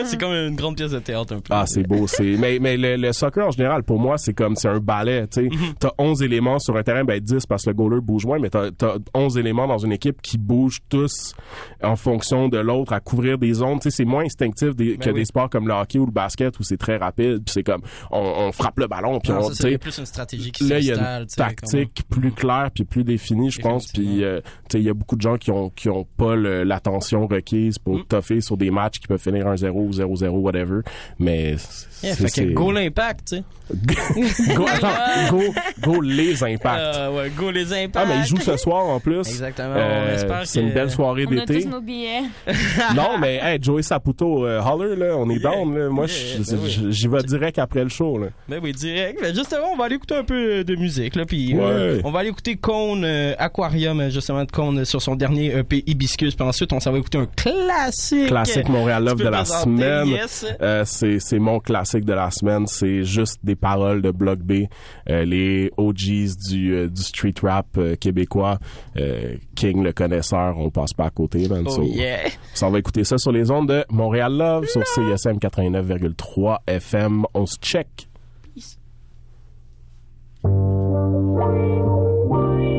c'est comme une grande pièce de théâtre un peu. Ah, c'est beau, c'est mais mais le, le soccer en général pour moi, c'est comme c'est un ballet, tu sais. Mhm. T'as 11 éléments sur un terrain, ben 10 parce que le goaler bouge moins, mais t'as as 11 éléments dans une équipe qui bougent tous en fonction de l'autre à couvrir des zones, tu sais, c'est moins instinctif des- que Ben oui. des sports comme le hockey ou le basket où c'est très rapide, puis c'est comme on, on frappe le ballon puis on tu plus une stratégie qui Là, il y a une tactique plus claire puis plus définie, je pense. Puis, euh, tu sais, il y a beaucoup de gens qui ont qui ont pas l'attention requise pour Mm. toffer sur des matchs qui peuvent finir 1-0 ou 0-0, whatever. Mais mais Yeah, c'est- fait c'est- que go l'impact, tu sais. go, attends, go, go les impacts. Euh, ouais, go les impacts. Ah, mais ils jouent ce soir en plus. Exactement. Euh, on espère c'est que- une belle soirée On a d'été. tous nos billets. non, mais hey, Joey Saputo, euh, holler, là, on est down. Là. Moi, Yeah, je- ben oui. je- j'y vais direct après le show. Là. Ben oui, direct. Ben justement, on va aller écouter un peu de musique, là, puis Ouais. euh, on va aller écouter Cone euh, Aquarium, justement, de Cone sur son dernier EP Hibiscus. Puis ensuite, on s'en va écouter un classique. Classique Montréal Love de la semaine. yes. Euh, c'est mon classique de la semaine. C'est juste des paroles de Block B. Euh, les OGs du, euh, du street rap euh, québécois. Euh, King le connaisseur, on passe pas à côté. Man. Oh So, yeah. so on va écouter ça sur les ondes de Montréal Love sur CSM 89,3 FM. On se check.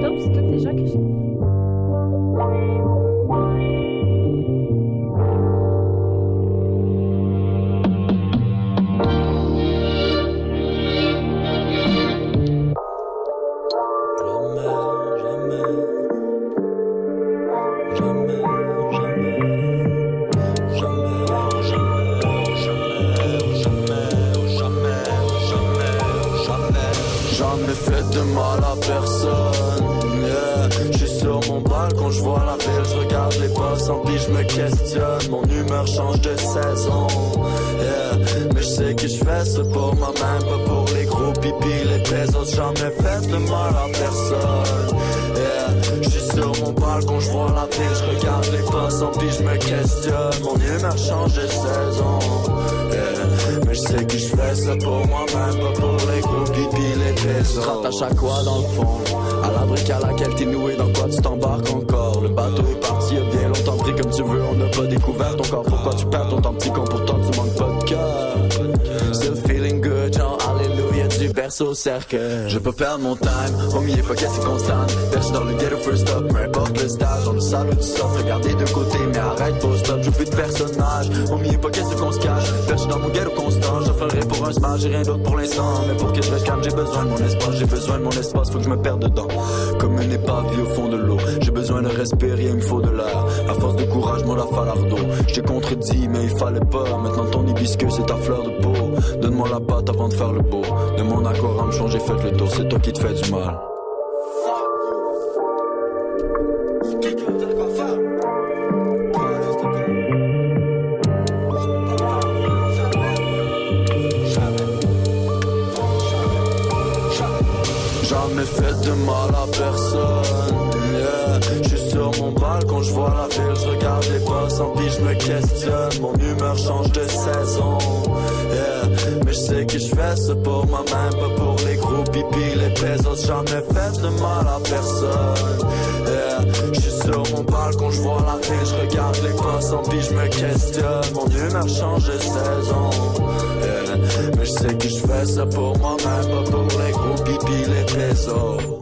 Donc, c'est tout déjà que j'ai. Je me questionne. Mon humeur change de saison. Yeah. Mais je sais que je fais ça pour moi-même, pas pour les gros pipis, les pesos. Jamais fait de mal à personne. Yeah. Je suis sur mon balcon, je vois la ville, je regarde les passants, puis je me questionne. Mon humeur change de saison. Yeah. Mais je sais que je fais ça pour moi-même, pas pour les gros pipis, les pesos. Tu à quoi dans le fond? À la brique à laquelle t'es noué, dans quoi tu t'embarques encore? Le bateau est longtemps pris comme tu veux, on n'a pas découvert ton corps. Pourquoi tu perds ton temps petit con, pourtant tu manques pas de cœur Je peux perdre mon time, au milieu pas c'est constant. Perche dans le ghetto first up, peu importe le stage. Dans le salon du soft, regardez de côté, mais arrête pas stop. J'ai plus de personnage, au milieu pas c'est qu'on se cache. Perche dans mon ghetto constant, je ferai pour un smash, j'ai rien d'autre pour l'instant. Mais pour que je reste calme, j'ai besoin de mon espace, j'ai besoin de mon espace, faut que je me perde dedans. Comme une épave au fond de l'eau, j'ai besoin de respirer, il me faut de l'air. À force de courage, m'en a fallu d'eau. Je contredit, mais il fallait pas. Maintenant ton hibiscus, c'est ta fleur de peau. Donne-moi la patte avant de faire le beau. De mon accord à me changer, faites le tour, c'est toi qui te fais du mal. Jamais fait de mal à personne. Yeah. Sur mon balcon, je vois la ville, je regarde les passants, puis je me questionne. Mon humeur change de saison. Je sais que je fais ça pour moi-même, pas pour les gros pipis, les pesos. Jamais fait de mal à personne. Yeah. Je suis sur mon balcon, je vois la ville, je regarde les passants, puis je me questionne. Mon humeur change de saison. Mais je sais que je fais ça pour moi-même, pas pour les gros pipis, les pesos.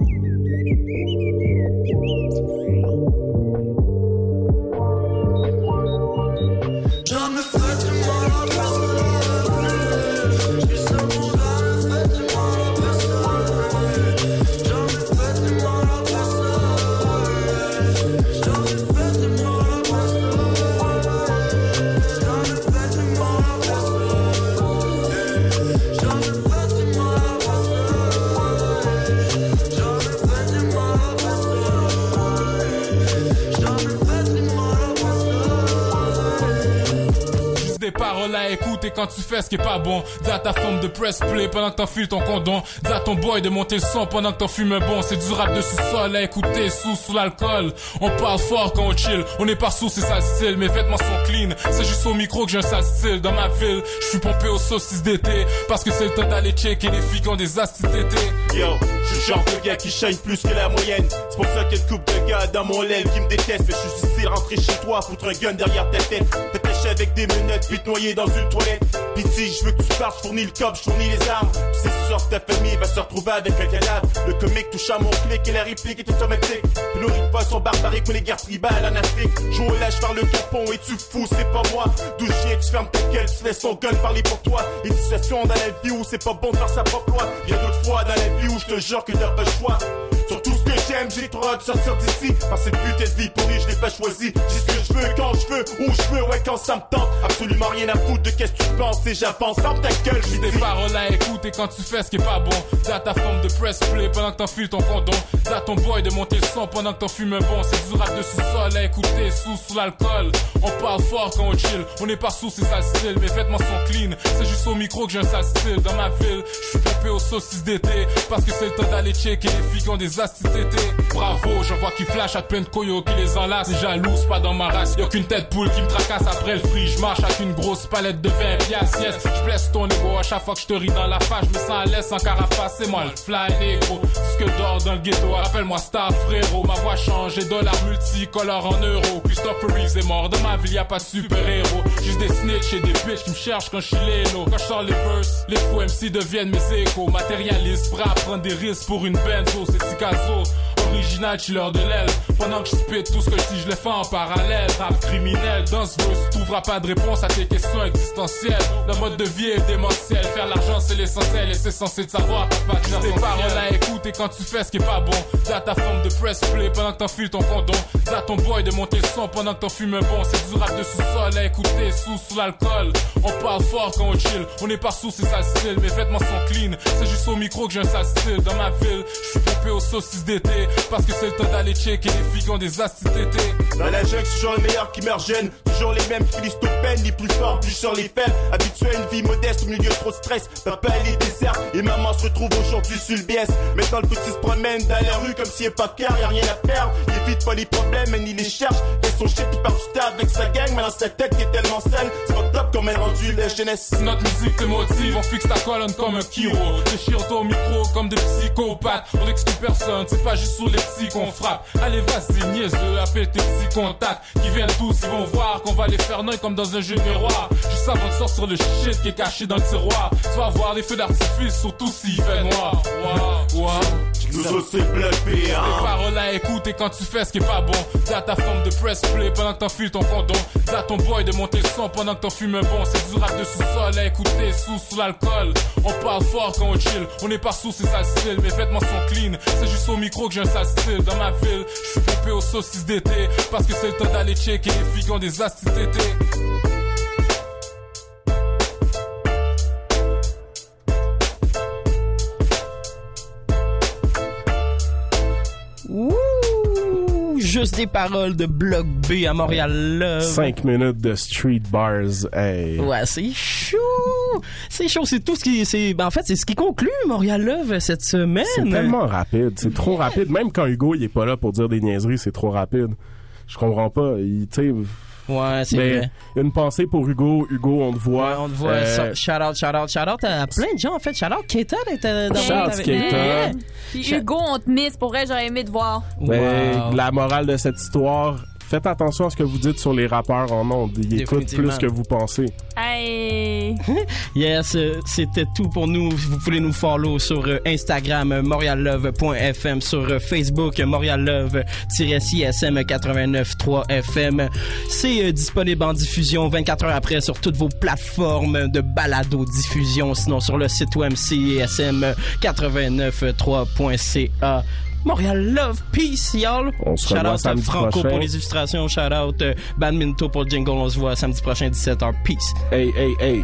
Quand tu fais ce qui est pas bon. Dis ta femme de press play pendant que t'enfiles ton condom. Dis à ton boy de monter le son pendant que t'en fumes un bon. C'est du rap de sous-sol à écouter sous l'alcool. On parle fort quand on chill. On est pas sous, c'est ça le style. Mes vêtements sont clean. C'est juste au micro que j'ai un sale. Dans ma ville, je suis pompé aux saucisses d'été. Parce que c'est le temps d'aller checker les filles qui ont des astis d'été. Yo, je suis genre de gars qui shine plus que la moyenne. C'est pour ça qu'il y a une couple de gars dans mon l'aile qui me détestent. Mais je suis style rentrer chez toi, foutre un gun derrière ta tête. T'attacher avec des menottes, puis te dans une toilette. Pis si je veux que tu partes, je fournis le cop, je fournis les armes. C'est sûr que ta famille va se retrouver avec un cadavre. Le comique touche à mon clic et la réplique est automatique. Rites pas sont barbariques, mais les guerres tribales en Afrique. Joue au lâche par le capon et tu fous, c'est pas moi. D'où chien, tu fermes ta gueule, tu laisses ton gun parler pour toi. Et des situations dans la vie où c'est pas bon de faire sa propre loi. Y'a d'autres fois dans la vie où je te jure que le choix. Sur que j'aime, j'ai trop hâte de sortir d'ici. Que cette putain de vie pourrie, je l'ai pas choisi. J'ai ce que je veux, quand je veux, où je veux, ouais, quand ça me tente. Absolument rien à foutre de qu'est-ce que tu penses et j'avance. Ferme ta gueule, J'ai des paroles à écouter quand tu fais ce qui est pas bon. Dis à ta femme de press play pendant que t'enfiles ton condom. Dis à ton boy de monter le son pendant que t'en fumes un bon. C'est du rap de sous-sol à écouter sous sous l'alcool. On parle fort quand on chill. On est pas sous, c'est ça le style. Mes vêtements sont clean. C'est juste au micro que j'ai un sale style. Dans ma ville, je suis pompé aux saucisses d'été. Parce que c'est le temps d'aller checker les filles qui ont des astis d'été. Bravo, j'en vois qui flash à plein de coyots qui les enlacent. C'est jaloux, c'est pas dans ma race. Y'a qu'une tête poule qui me tracasse après le free. Je marche avec une grosse palette de 20 piastres. Yes, je blesse ton ego à chaque fois que je te ris dans la face. Je me sens à l'aise sans carapace. C'est moi le fly négro. Ce que dors dans le ghetto. Rappelle-moi star frérot. Ma voix change. Et dollars multicolores en euros. Christopher Reeves est mort. Dans ma ville, y a pas super héros. Juste des snitch et des bitches qui me cherchent quand je suis lélo. Quand je les verses, les faux MC deviennent mes échos. Matérialistes, prêts à prendre des risques pour une benzo. C'est Ticazo. Original, chiller de l'aile. Pendant que je spit tout ce que je dis, je le fais en parallèle. Rap criminel, dans ce verse, trouveras pas de réponse à tes questions existentielles. Le mode de vie est démentiel. Faire l'argent, c'est l'essentiel et c'est censé de savoir. Pas des paroles à écouter quand tu fais ce qui est pas bon. À ta femme de press play pendant que t'enfiles ton condom. À ton boy de monter le son pendant que t'en fumes un bon. C'est du rap de sous-sol à écouter sous sous l'alcool. On parle fort quand on chill. On est pas sous, c'est ça le style. Mes vêtements sont clean. C'est juste au micro que j'ai un sale. Dans ma ville, je suis pompé aux saucisses d'été. Parce que c'est le temps d'aller checker les ont des astis d'été. Dans la jungle, c'est toujours les meilleurs qui meurent jeunes. Toujours les mêmes qui finissent toute peine, les plus forts, plus sur les faibles. Habitués à une vie modeste au milieu trop stress. Papa, elle est désert et maman se retrouve aujourd'hui sur le BS. Maintenant, le petit se promène dans la rue comme s'il n'y pas cœur, y a rien à perdre. Il évite pas les problèmes, il les cherche. Fait son shit, il part avec sa gang, mais dans sa tête qui est tellement sale. C'est pas top comme elle rendu la jeunesse. Notre musique te motive, on fixe ta colonne comme un kiro. Déchire ton micro comme des psychopathes. On exclut personne, c'est pas juste sous les psy qu'on frappe. Allez, vas-y, niaiseux, appelle tes contacts. Qui viennent tous, ils vont voir qu'on va les faire noyer comme dans un jeu miroir. Juste avant de sortir le shit qui est caché dans le tiroir. Tu vas voir les feux d'artifice, surtout s'il fait noir. Waouh, waouh. Nous autres, c'est Des hein. paroles à écouter quand tu fais ce qui est pas bon. À ta femme de press play pendant que t'enfiles ton. Dis à ton boy de monter le son pendant que t'en fumes un bon. C'est du rap de sous-sol à écouter sous sous l'alcool. On parle fort quand on chill. On est pas sous, c'est ça le style. Mes vêtements sont clean. C'est juste au micro que j'ai un sale. Dans ma ville, je suis pompé aux saucisses d'été. Parce que c'est le temps d'aller checker les filles des astis d'été. Ouh, juste des paroles de Bloc B à Montréal Love. 5 minutes de street bars, hey. Ouais, c'est chaud. C'est chaud, c'est tout ce qui c'est ben en fait, c'est ce qui conclut Montréal Love cette semaine. C'est tellement rapide, c'est trop rapide. Même quand Hugo il est pas là pour dire des niaiseries, c'est trop rapide. Je comprends pas. Il, tu sais. Ouais, c'est vrai. Une pensée pour Hugo. Hugo, on te voit. On te voit Euh. Shout out, shout out, shout out à plein de gens en fait. Shout out Keita d'être euh, dans Shout out avec Keita. Ouais. Puis Hugo, on te miss. Pour vrai, j'aurais aimé te voir. Ben, la morale de cette histoire, faites attention à ce que vous dites sur les rappeurs en ondes. Ils écoutent plus que vous pensez. Hey! Yes, euh, c'était tout pour nous. Vous pouvez nous follow sur euh, Instagram euh, montreallove.fm, sur Facebook euh, montreallove-csm 89.3 FM. C'est euh, disponible en diffusion 24 heures après sur toutes vos plateformes de balado diffusion, sinon sur le site OMCSM 89.3.ca. Montréal Love Peace, y'all. On se Shout out à Franco prochain. pour les illustrations. Shout out euh, Badminton pour le jingle. On se voit samedi prochain 17h. Peace. Hey, hey, hey.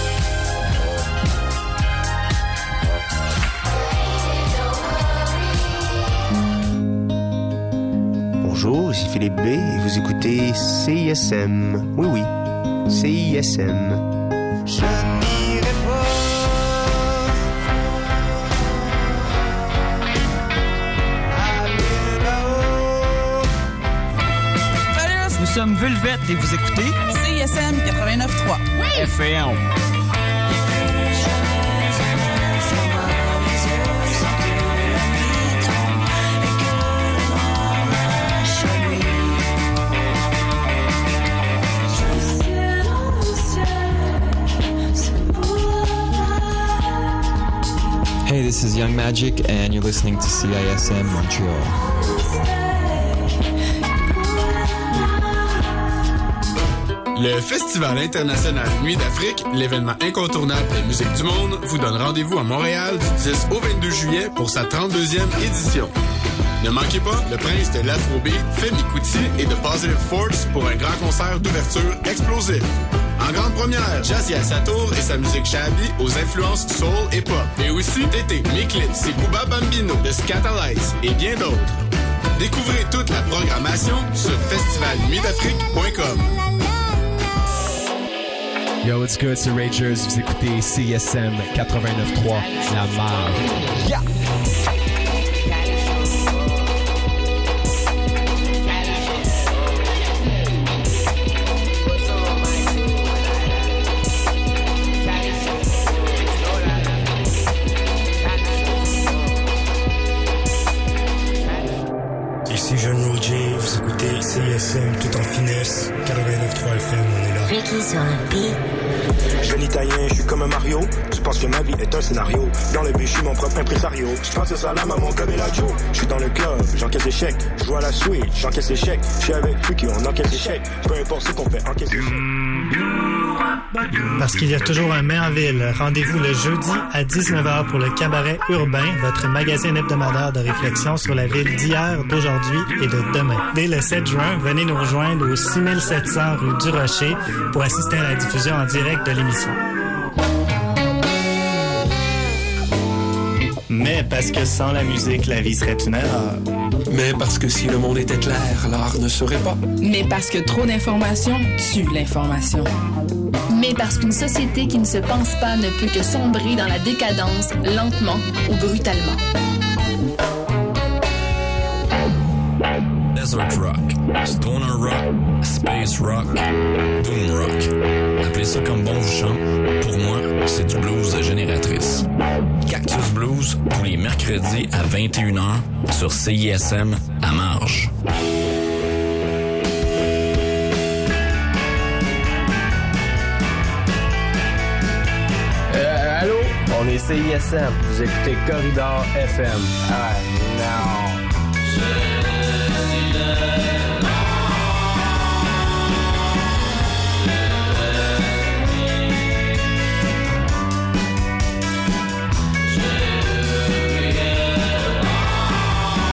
Bonjour, ici Philippe B et vous écoutez CISM. Oui, oui, CISM. Je n'irai pas. nous sommes Vulvette et vous écoutez CISM 89.3. FM. This is Young Magic, and you're listening to CISM Montreal. Le Festival international Nuit d'Afrique, l'événement incontournable des musiques du monde, vous donne rendez-vous à Montréal du 10 au 22 juillet pour sa 32e édition. Ne manquez pas le prince de l'Afrobeat, Femi Kuti et de Positive Force pour un grand concert d'ouverture explosif. En grande première, Jazzy Satour et sa musique shabby aux influences soul et pop. Et aussi Tété, Miklin, c'est Booba Bambino, The Scatalites et bien d'autres. Découvrez toute la programmation sur festivalnuitdafrique.com. Yo, what's good, c'est Ragers. Vous écoutez CSM 89.3, La Marge. Tout en finesse, 89.3 FM, on est là. Ricky sur le beat. Jeune italien, je suis comme un Mario. Je pense que ma vie est un scénario. Dans le but, je suis mon propre impresario. Je pense ça la maman comme Eladio. Je suis dans le club, j'encaisse échec. Je joue à la suite, j'encaisse échec. Je suis avec Fuki, on encaisse échec. Peu importe ce qu'on fait, encaisse échec. Parce qu'il y a toujours un main en ville. Rendez-vous le jeudi à 19h pour le Cabaret Urbain, votre magazine hebdomadaire de réflexion sur la ville d'hier, d'aujourd'hui et de demain. Dès le 7 juin, venez nous rejoindre au 6700 rue du Rocher pour assister à la diffusion en direct de l'émission. Mais parce que sans la musique, la vie serait une erreur. Mais parce que si le monde était clair, l'art ne serait pas. Mais parce que trop d'informations tue l'information. Mais parce qu'une société qui ne se pense pas ne peut que sombrer dans la décadence lentement ou brutalement. Desert rock, stoner rock, space rock, doom rock. Appelez ça comme bon vous chante. Pour moi, c'est du blues de génératrice. Cactus Blues, tous les mercredis à 21h sur CISM à Marge. Est CISM. Vous écoutez Corridor FM. Ah, non.